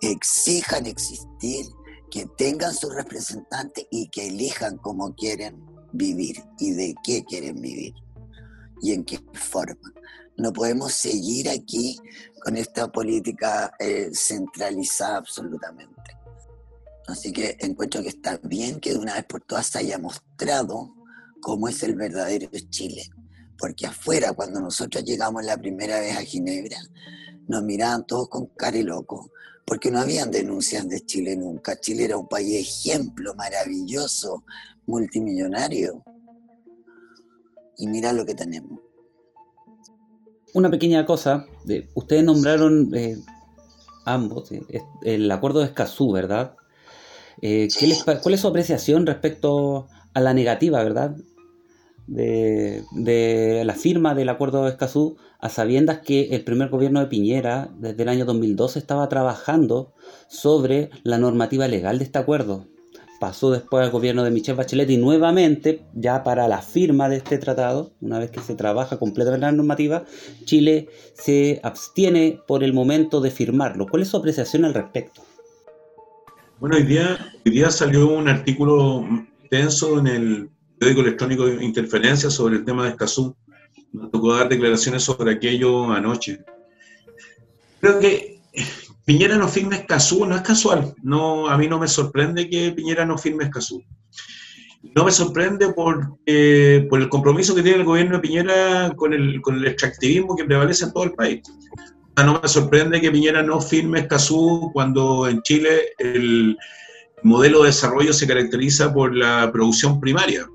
exijan existir que tengan su representante y que elijan cómo quieren vivir y de qué quieren vivir y en qué forma. No podemos seguir aquí con esta política eh, centralizada absolutamente. Así que encuentro que está bien que de una vez por todas se haya mostrado cómo es el verdadero Chile. Porque afuera, cuando nosotros llegamos la primera vez a Ginebra, nos miraban todos con cara loco porque no habían denuncias de Chile nunca. Chile era un país ejemplo, maravilloso, multimillonario. Y mira lo que tenemos. Una pequeña cosa, ustedes nombraron eh, ambos eh, el acuerdo de Escazú, ¿verdad? Eh, ¿Cuál es su apreciación respecto a la negativa, verdad? De, la firma del acuerdo de Escazú a sabiendas que el primer gobierno de Piñera, desde el año 2012, estaba trabajando sobre la normativa legal de este acuerdo. Pasó después al gobierno de Michelle Bachelet y nuevamente, ya para la firma de este tratado, una vez que se trabaja completamente la normativa, Chile se abstiene por el momento de firmarlo. ¿Cuál es su apreciación al respecto? Bueno, hoy día, hoy día salió un artículo tenso en el periódico electrónico de Interferencia sobre el tema de Escazú me tocó dar declaraciones sobre aquello anoche. Creo que Piñera no firme Escazú, no es casual. No, a mí no me sorprende que Piñera no firme Escazú. No me sorprende por, el compromiso que tiene el gobierno de Piñera con el, con el extractivismo que prevalece en todo el país. No me sorprende que Piñera no firme Escazú cuando en Chile el modelo de desarrollo se caracteriza por la producción primaria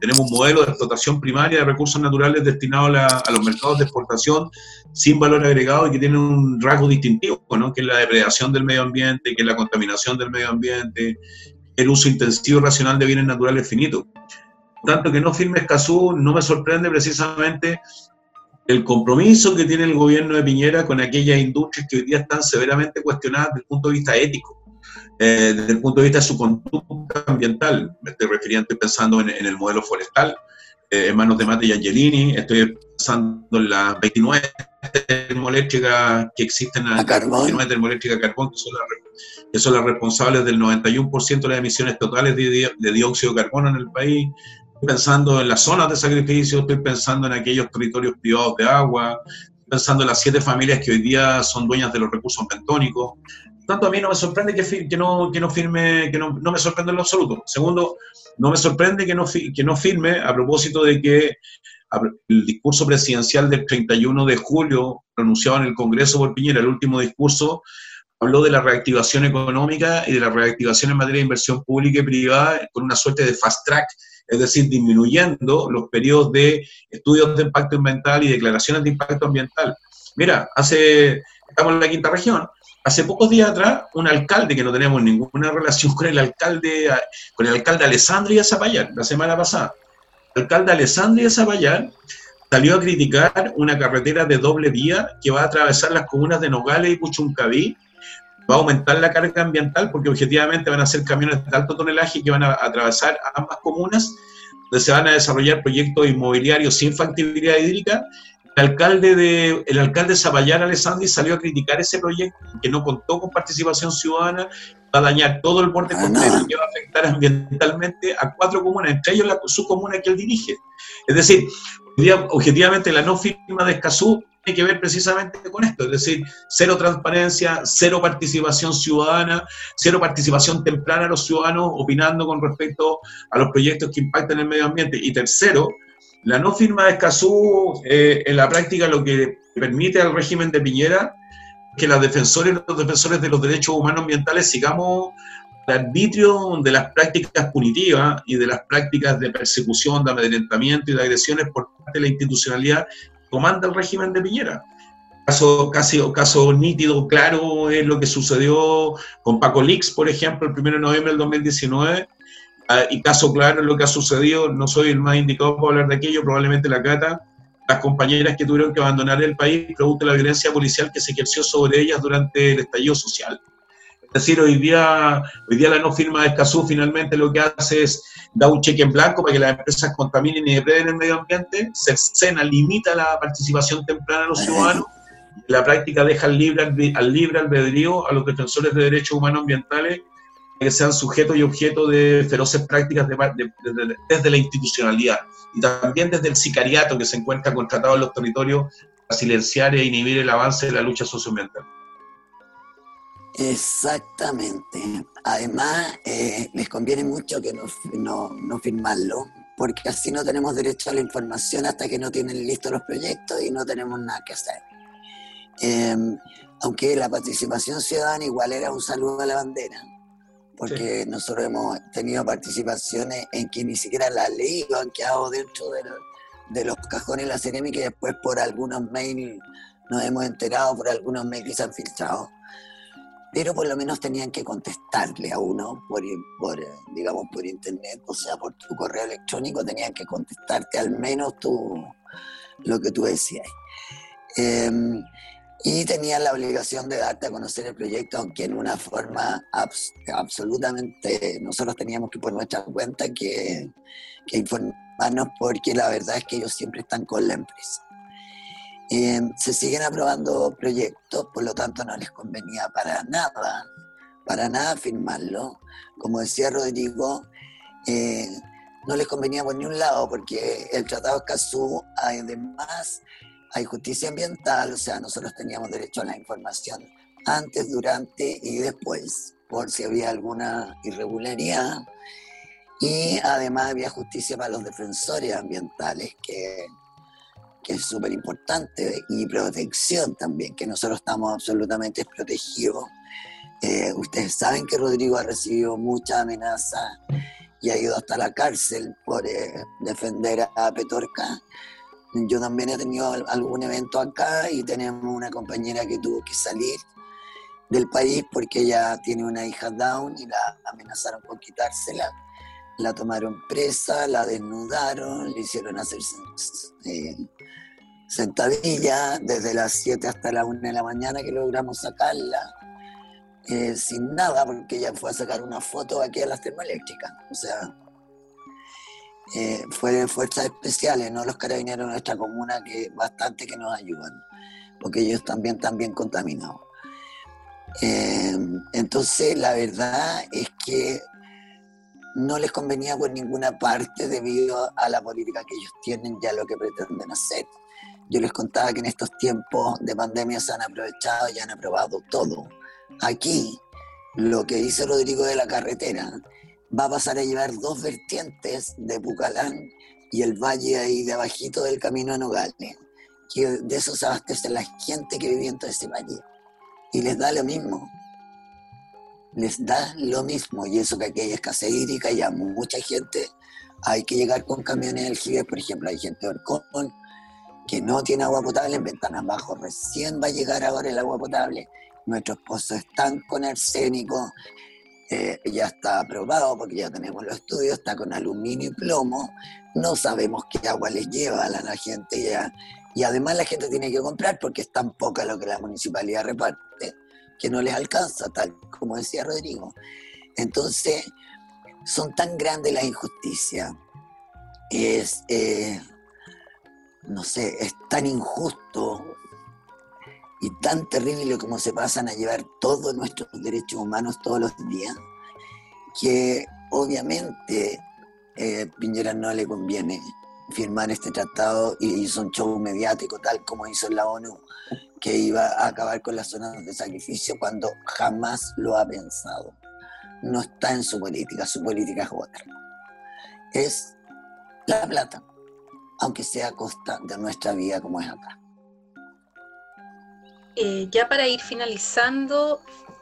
tenemos un modelo de explotación primaria de recursos naturales destinado a, los mercados de exportación sin valor agregado y que tiene un rasgo distintivo, que es la depredación del medio ambiente, que es la contaminación del medio ambiente, el uso intensivo y racional de bienes naturales finitos. Tanto que no firme Escazú, no me sorprende precisamente el compromiso que tiene el gobierno de Piñera con aquellas industrias que hoy día están severamente cuestionadas desde el punto de vista ético eh, desde el punto de vista de su conducta ambiental. Me estoy refiriendo, estoy pensando en, el modelo forestal, eh, en manos de Mate y Angelini, estoy pensando en las 29 termoeléctricas que existen, a carbón. 29 termoeléctricas a carbón, que son, las, que son las responsables del 91% de las emisiones totales de, de dióxido de carbono en el país. Estoy pensando en las zonas de sacrificio, estoy pensando en aquellos territorios privados de agua, pensando en las siete familias que hoy día son dueñas de los recursos bentónicos, tanto a mí no me sorprende que, que, no, que no firme, que no, no, me sorprende en lo absoluto. Segundo, no me sorprende que no, que no firme a propósito de que el discurso presidencial del 31 de julio, pronunciado en el Congreso por Piñera, el último discurso, habló de la reactivación económica y de la reactivación en materia de inversión pública y privada con una suerte de fast track, es decir, disminuyendo los periodos de estudios de impacto ambiental y declaraciones de impacto ambiental. Mira, hace estamos en la quinta región. Hace pocos días atrás, un alcalde que no tenemos ninguna relación con el alcalde, con el alcalde Alessandria Zapallar, la semana pasada, el alcalde Alessandria Zapallar salió a criticar una carretera de doble vía que va a atravesar las comunas de Nogales y Puchuncaví, va a aumentar la carga ambiental porque objetivamente van a ser camiones de alto tonelaje que van a atravesar ambas comunas, donde se van a desarrollar proyectos inmobiliarios sin factibilidad hídrica el alcalde de el alcalde Zapallar Alessandri salió a criticar ese proyecto que no contó con participación ciudadana, va a dañar todo el borde completo y va a afectar ambientalmente a cuatro comunas, entre ellos la subcomuna que él dirige. Es decir, objetivamente la no firma de Escazú tiene que ver precisamente con esto, es decir, cero transparencia, cero participación ciudadana, cero participación temprana a los ciudadanos opinando con respecto a los proyectos que impactan el medio ambiente. Y tercero, la no firma de Escazú, eh, en la práctica, lo que permite al régimen de Piñera que las defensores los defensores de los derechos humanos ambientales sigamos al arbitrio de las prácticas punitivas y de las prácticas de persecución, de amedrentamiento y de agresiones por parte de la institucionalidad que comanda el régimen de Piñera. Caso, casi, caso nítido, claro, es lo que sucedió con Paco Lix, por ejemplo, el 1 de noviembre del 2019, Ah, y caso claro lo que ha sucedido, no soy el más indicado para hablar de aquello, probablemente la Cata, las compañeras que tuvieron que abandonar el país producto de la violencia policial que se ejerció sobre ellas durante el estallido social. Es decir, hoy día, hoy día la no firma de Escazú finalmente lo que hace es dar un cheque en blanco para que las empresas contaminen y depreden el medio ambiente, Cercena limita la participación temprana de los ciudadanos, la práctica deja libre, al libre albedrío a los defensores de derechos humanos ambientales que sean sujetos y objeto de feroces prácticas desde la institucionalidad y también desde el sicariato que se encuentra contratado en los territorios para silenciar e inhibir el avance de la lucha socioambiental. Exactamente. Además, eh, les conviene mucho que no, no, no, firmarlo, porque así no tenemos derecho a la información hasta que no tienen listos los proyectos y no tenemos nada que hacer. Eh, aunque la participación ciudadana igual era un saludo a la bandera, porque nosotros hemos tenido participaciones en que ni siquiera las leyes han quedado dentro de, los cajones de la cerámica y después por algunos mails nos hemos enterado, por algunos mails que se han filtrado. Pero por lo menos tenían que contestarle a uno por, por, digamos, por internet, o sea, por tu correo electrónico, tenían que contestarte al menos tú, lo que tú decías. Em, y tenían la obligación de darte a conocer el proyecto, aunque en una forma absolutamente nosotros teníamos que por nuestra cuenta que, que, informarnos porque la verdad es que ellos siempre están con la empresa. Eh, se siguen aprobando proyectos, por lo tanto no les convenía para nada, para nada firmarlo. Como decía Rodrigo, eh, no les convenía por ni un lado porque el Tratado Escazú además hay justicia ambiental, o sea, nosotros teníamos derecho a la información antes, durante y después, por si había alguna irregularidad. Y además había justicia para los defensores ambientales, que, es súper importante, y protección también, que nosotros estamos absolutamente protegidos. Eh, ustedes saben que Rodrigo ha recibido mucha amenaza y ha ido hasta la cárcel por eh, defender a Petorca yo también he tenido algún evento acá y tenemos una compañera que tuvo que salir del país porque ella tiene una hija down y la amenazaron con quitársela. La tomaron presa, la desnudaron, le hicieron hacer eh, sentadilla desde las 7 hasta la 1 de la mañana que logramos sacarla. Eh, sin nada, porque ella fue a sacar una foto aquí a las termoeléctricas. O sea, eh, fue fuerzas especiales, no los carabineros de nuestra comuna, que bastante que nos ayudan, porque ellos también están bien contaminados. Eh, entonces, la verdad es que no les convenía por ninguna parte debido a la política que ellos tienen y a lo que pretenden hacer. Yo les contaba que en estos tiempos de pandemia se han aprovechado y han aprobado todo. Aquí, lo que dice Rodrigo de la carretera, va a pasar a llevar dos vertientes de Pucalán y el valle ahí de abajito del camino a Nogales, que de eso se abastece la gente que vive en todo ese valle. Y les da lo mismo. Les da lo mismo. Y eso que aquí hay escasez hídrica y a mucha gente hay que llegar con camiones del por ejemplo, hay gente de Orcón que no tiene agua potable, en Ventanas Bajo recién va a llegar ahora el agua potable. Nuestros pozos están con arsénico, eh, ya está aprobado porque ya tenemos los estudios, está con aluminio y plomo. No sabemos qué agua les lleva a la, gente ya. Y además la gente tiene que comprar porque es tan poca lo que la municipalidad reparte que no les alcanza, tal como decía Rodrigo. Entonces, son tan grandes las injusticias. Es, eh, no sé, es tan injusto y tan terrible como se pasan a llevar todos nuestros derechos humanos todos los días, que obviamente eh, Piñera no le conviene firmar este tratado y hizo un show mediático tal como hizo la ONU, que iba a acabar con las zonas de sacrificio cuando jamás lo ha pensado. No está en su política, su política es otra. Es la plata, aunque sea a costa de nuestra vida como es acá. Eh, ya para ir finalizando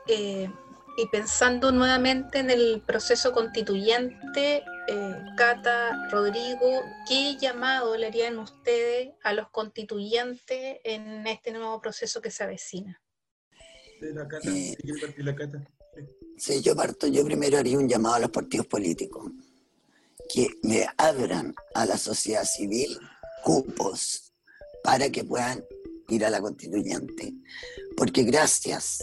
eh, y pensando nuevamente en el proceso constituyente, eh, Cata, Rodrigo, ¿qué llamado le harían ustedes a los constituyentes en este nuevo proceso que se avecina? La Cata, la Cata. Sí, yo parto, yo primero haría un llamado a los partidos políticos que le abran a la sociedad civil cupos para que puedan ir a la constituyente. Porque gracias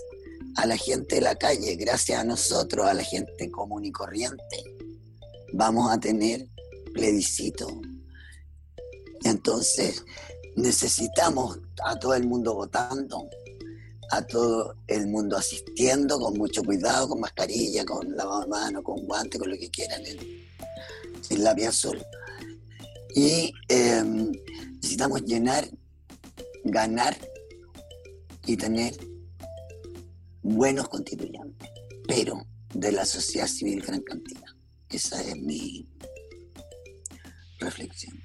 a la gente de la calle, gracias a nosotros, a la gente común y corriente, vamos a tener plebiscito. Entonces, necesitamos a todo el mundo votando, a todo el mundo asistiendo con mucho cuidado, con mascarilla, con lavado de mano, con guante, con lo que quieran, en, la vía azul. Y em, necesitamos llenar ganar y tener buenos constituyentes, pero de la sociedad civil gran cantidad. Esa es mi reflexión.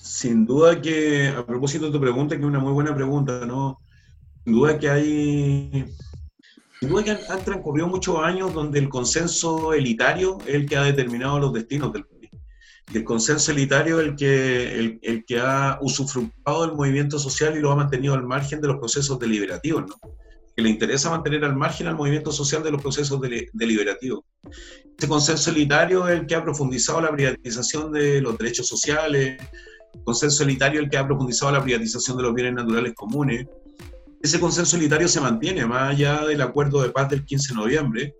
Sin duda que, a propósito de tu pregunta, que es una muy buena pregunta, ¿no? Sin duda que hay, sin duda que han, han transcurrido muchos años donde el consenso elitario es el que ha determinado los destinos del el consenso elitario el que, el, que ha usufructado del movimiento social y lo ha mantenido al margen de los procesos deliberativos, ¿no? que le interesa mantener al margen al movimiento social de los procesos deliberativos. Este consenso elitario es el que ha profundizado la privatización de los derechos sociales, el consenso elitario el que ha profundizado la privatización de los bienes naturales comunes. Ese consenso elitario se mantiene más allá del acuerdo de paz del 15 de noviembre,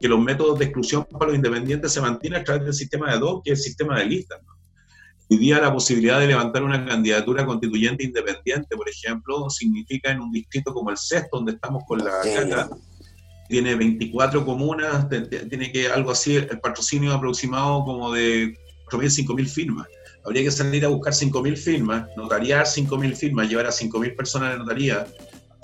que los métodos de exclusión para los independientes se mantienen a través del sistema de dos, que es el sistema de listas. Hoy día la posibilidad de levantar una candidatura constituyente independiente, por ejemplo, significa en un distrito como el sexto, donde estamos con la Cata, tiene 24 comunas, tiene que algo así, el patrocinio aproximado como de 4.000, 5.000 firmas. Habría que salir a buscar 5.000 firmas, notariar 5.000 firmas, llevar a 5.000 personas a la notaría,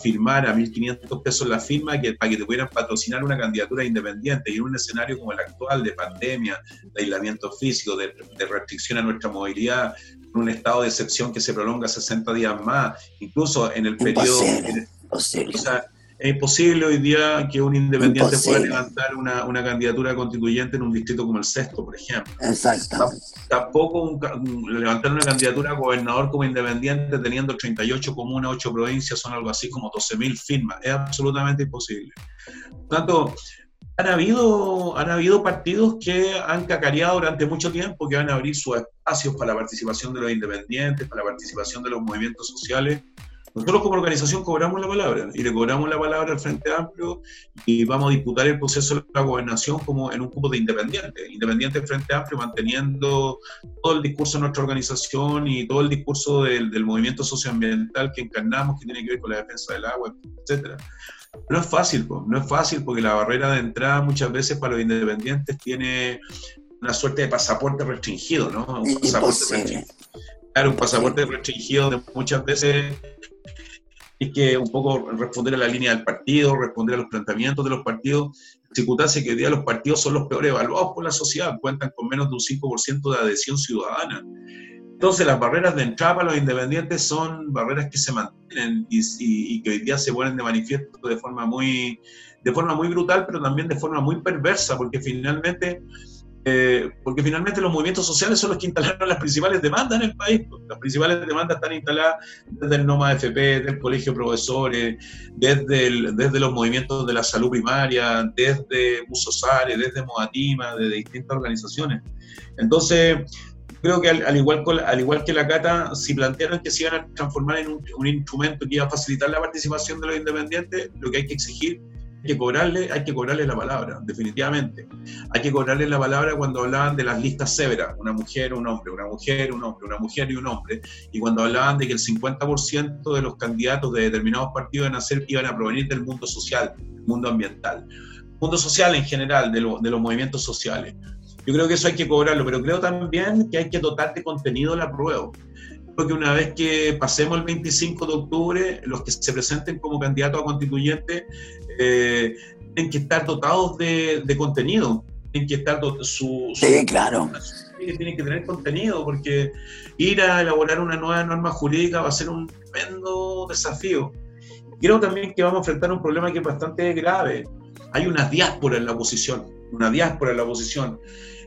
firmar a 1.500 pesos la firma que, para que te pudieran patrocinar una candidatura independiente y en un escenario como el actual de pandemia, de aislamiento físico, de, restricción a nuestra movilidad, un estado de excepción que se prolonga 60 días más, incluso en el periodo... Es imposible hoy día que un independiente pueda levantar una, una, candidatura constituyente en un distrito como el sexto, por ejemplo. Exacto. Tampoco levantar una candidatura a gobernador como independiente teniendo 38 comunas, 8 provincias, son algo así como 12.000 firmas. Es absolutamente imposible. Por tanto, han habido, han habido partidos que han cacareado durante mucho tiempo, que van a abrir sus espacios para la participación de los independientes, para la participación de los movimientos sociales nosotros como organización cobramos la palabra y le cobramos la palabra al Frente Amplio y vamos a disputar el proceso de la gobernación como en un grupo de independientes, independientes del Frente Amplio, manteniendo todo el discurso de nuestra organización y todo el discurso del, movimiento socioambiental que encarnamos, que tiene que ver con la defensa del agua, etcétera. No es fácil, no es fácil porque la barrera de entrada muchas veces para los independientes tiene una suerte de pasaporte restringido, ¿no? Un pasaporte restringido. Claro, un pasaporte restringido de muchas veces es que un poco responder a la línea del partido, responder a los planteamientos de los partidos, ejecutarse que hoy día los partidos son los peores evaluados por la sociedad, cuentan con menos de un 5% de adhesión ciudadana. Entonces las barreras de entrada para los independientes son barreras que se mantienen y, que hoy día se ponen de manifiesto de forma muy, de forma muy brutal, pero también de forma muy perversa, porque finalmente eh, porque finalmente los movimientos sociales son los que instalaron las principales demandas en el país. Pues. Las principales demandas están instaladas desde el NOMA FP, del Colegio de Profesores, desde, desde los movimientos de la salud primaria, desde Musosare, desde Moatima, de distintas organizaciones. Entonces, creo que al, igual, al igual que la Cata, si plantearon que se iban a transformar en un, un instrumento que iba a facilitar la participación de los independientes, lo que hay que exigir que cobrarle, hay que cobrarle la palabra, definitivamente. Hay que cobrarle la palabra cuando hablaban de las listas severas, una mujer, un hombre, una mujer, un hombre, una mujer y un hombre, y cuando hablaban de que el 50% de los candidatos de determinados partidos iban a, ser, iban a provenir del mundo social, mundo ambiental, mundo social en general, de, de los movimientos sociales. Yo creo que eso hay que cobrarlo, pero creo también que hay que dotar de contenido la prueba que una vez que pasemos el 25 de octubre, los que se presenten como candidatos a constituyente eh, tienen que estar dotados de, contenido, tienen que estar su, Sí, claro. Tienen que tener contenido, porque ir a elaborar una nueva norma jurídica va a ser un tremendo desafío. Creo también que vamos a enfrentar un problema que es bastante grave. Hay una diáspora en la oposición, una diáspora en la oposición.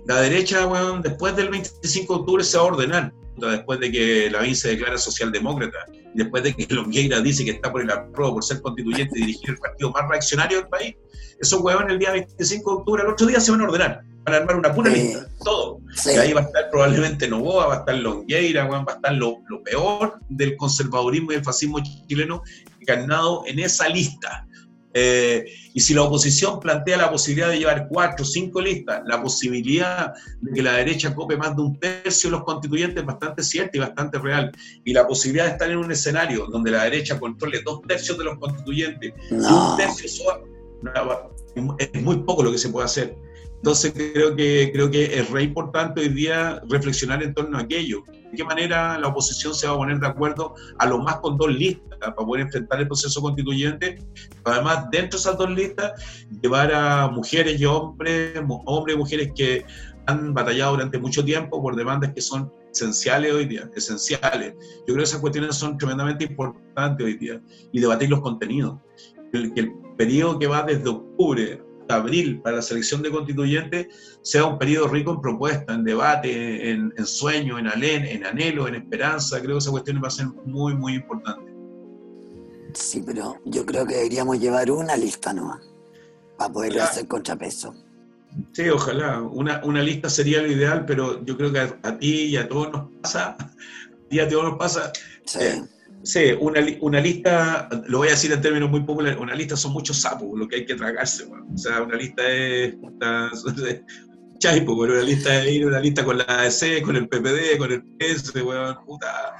La derecha, bueno, después del 25 de octubre se va a ordenar después de que Lavín se declara socialdemócrata, después de que Longueira dice que está por el apruebo por ser constituyente y dirigir el partido más reaccionario del país, esos huevones el día 25 de octubre, al otro día se van a ordenar, van a armar una pura lista, todo. Y ahí va a estar probablemente Novoa, va a estar Longueira, va a estar lo, lo peor del conservadurismo y el fascismo chileno ganado en esa lista. Eh, y si la oposición plantea la posibilidad de llevar cuatro o cinco listas, la posibilidad de que la derecha cope más de un tercio de los constituyentes es bastante cierta y bastante real. Y la posibilidad de estar en un escenario donde la derecha controle dos tercios de los constituyentes y un tercio es muy poco lo que se puede hacer. Entonces creo que, creo que es re importante hoy día reflexionar en torno a aquello. ¿De qué manera la oposición se va a poner de acuerdo a lo más con dos listas para poder enfrentar el proceso constituyente? Además, dentro de esas dos listas, llevar a mujeres y hombres, hombres y mujeres que han batallado durante mucho tiempo por demandas que son esenciales hoy día, esenciales. Yo creo que esas cuestiones son tremendamente importantes hoy día y debatir los contenidos. El, el periodo que va desde octubre abril para la selección de constituyentes sea un periodo rico en propuestas, en debate, en, en sueño, en, alen, en anhelo, en esperanza. Creo que esa cuestión va a ser muy, muy importante. Sí, pero yo creo que deberíamos llevar una lista nomás para poder hacer contrapeso. Sí, ojalá. Una, una, lista sería lo ideal, pero yo creo que a, ti y a todos nos pasa, y a todos nos pasa. Sí. Eh, Sí, una, una, lista, lo voy a decir en términos muy populares, una lista son muchos sapos, lo que hay que tragarse. O sea, una lista es. Una, chaipo, una lista es ir una lista con la ADC, con el PPD, con el PS, weón, puta.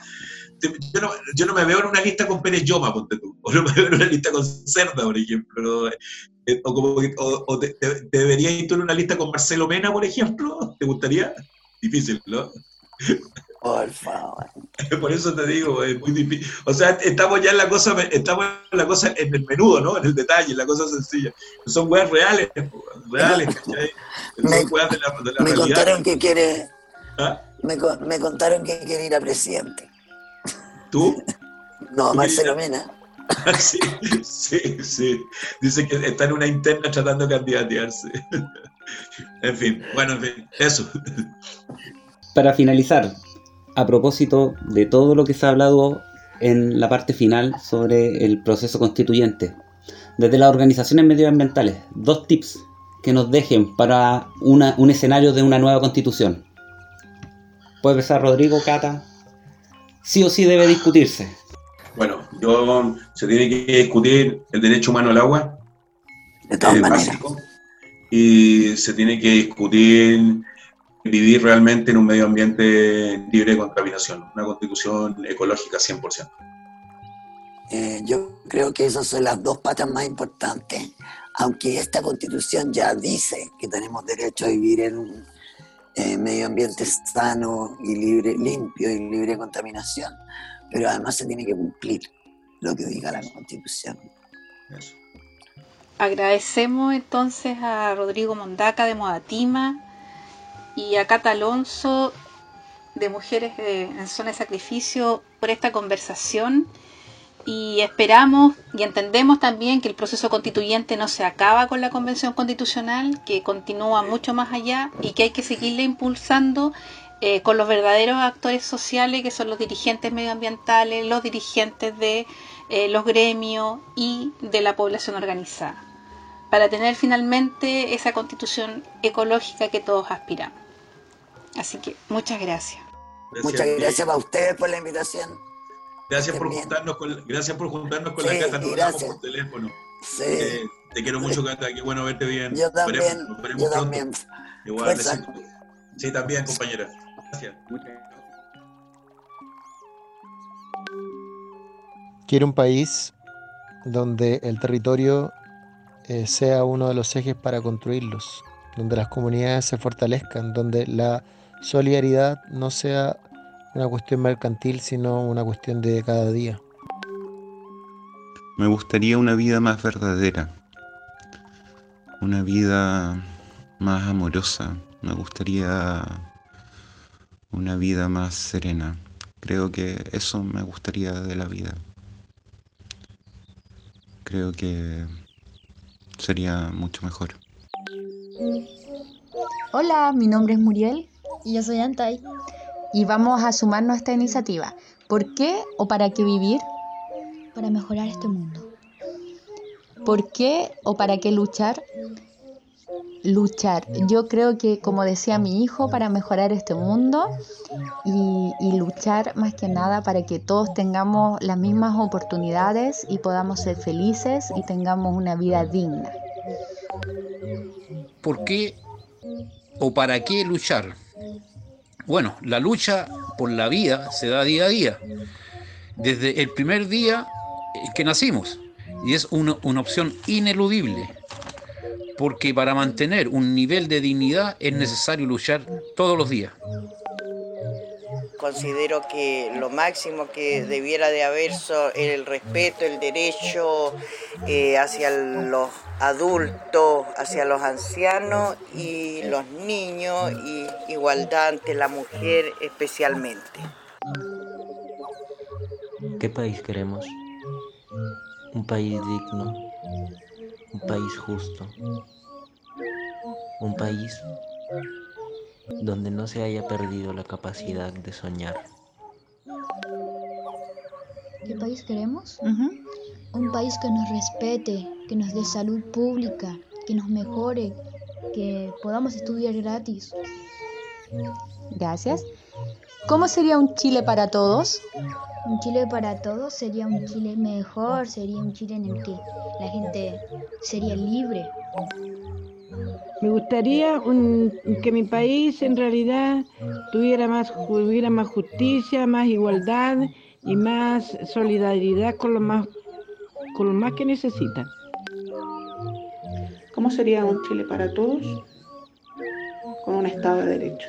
Yo no, me veo en una lista con Pérez Yoma, ponte tú. O no me veo en una lista con Cerda, por ejemplo. Eh, o, como, o, te, deberías ir tú en una lista con Marcelo Mena, por ejemplo. ¿Te gustaría? Difícil, ¿no? Por favor. Por eso te digo, es muy difícil. O sea, estamos ya en la cosa, estamos en la cosa en el menudo, ¿no? En el detalle, en la cosa sencilla. Son weas reales, reales, ¿cachai? Me, de la, de la me contaron que quiere. ¿Ah? Me, me, contaron que quiere ir a presidente. ¿Tú? No, Marcelo Mena. sí, sí, sí. Dice que está en una interna tratando de candidatearse. en fin, bueno, en fin, eso. Para finalizar, a propósito de todo lo que se ha hablado en la parte final sobre el proceso constituyente. Desde las organizaciones medioambientales, dos tips que nos dejen para una, un escenario de una nueva constitución. Puede empezar Rodrigo, Cata. Sí o sí debe discutirse. Bueno, yo se tiene que discutir el derecho humano al agua. De todas maneras. Básico, y se tiene que discutir vivir realmente en un medio ambiente libre de contaminación, una constitución ecológica 100%. Eh, yo creo que esas son las dos patas más importantes, aunque esta constitución ya dice que tenemos derecho a vivir en un eh, medio ambiente sano y libre, limpio y libre de contaminación, pero además se tiene que cumplir lo que diga la constitución. Eso. Agradecemos entonces a Rodrigo Mondaca de Modatima, y a Cata Alonso de Mujeres en Zona de Sacrificio por esta conversación y esperamos y entendemos también que el proceso constituyente no se acaba con la convención constitucional, que continúa mucho más allá y que hay que seguirle impulsando eh, con los verdaderos actores sociales que son los dirigentes medioambientales, los dirigentes de eh, los gremios y de la población organizada, para tener finalmente esa constitución ecológica que todos aspiramos. Así que muchas gracias. Muchas gracias a ustedes por la invitación. Gracias por, juntarnos con, gracias por juntarnos con la Cata, no por teléfono. Sí. Eh, te quiero mucho, Cata, qué bueno verte bien. Yo también, veremos, veremos yo pronto. también. Igual. Sí, también, compañera. Gracias. Quiero un país donde el territorio eh, sea uno de los ejes para construirlos, donde las comunidades se fortalezcan, donde la solidaridad no sea una cuestión mercantil, sino una cuestión de cada día. Me gustaría una vida más verdadera, una vida más amorosa, me gustaría una vida más serena. Creo que eso me gustaría de la vida. Creo que sería mucho mejor. Hola, mi nombre es Muriel. Y yo soy Antay. Y vamos a sumarnos a esta iniciativa. ¿Por qué o para qué vivir? Para mejorar este mundo. ¿Por qué o para qué luchar? Luchar. Yo creo que, como decía mi hijo, para mejorar este mundo y, y luchar más que nada para que todos tengamos las mismas oportunidades y podamos ser felices y tengamos una vida digna. ¿Por qué o para qué luchar? Bueno, la lucha por la vida se da día a día, desde el primer día que nacimos, y es una, una opción ineludible, porque para mantener un nivel de dignidad es necesario luchar todos los días. Considero que lo máximo que debiera de haber so- el respeto, el derecho eh, hacia los adultos, hacia los ancianos y los niños y igualdad ante la mujer especialmente. ¿Qué país queremos? Un país digno, un país justo, un país donde no se haya perdido la capacidad de soñar. ¿Qué país queremos? Un país que nos respete, que nos dé salud pública, que nos mejore, que podamos estudiar gratis. Gracias. ¿Cómo sería un Chile para todos? Un Chile para todos sería un Chile mejor, sería un Chile en el que la gente sería libre. Me gustaría un- que mi país en realidad tuviera más, hubiera más justicia, más igualdad y más solidaridad con los más, con los más que necesitan. ¿Cómo sería un Chile para todos? Con un Estado de Derecho.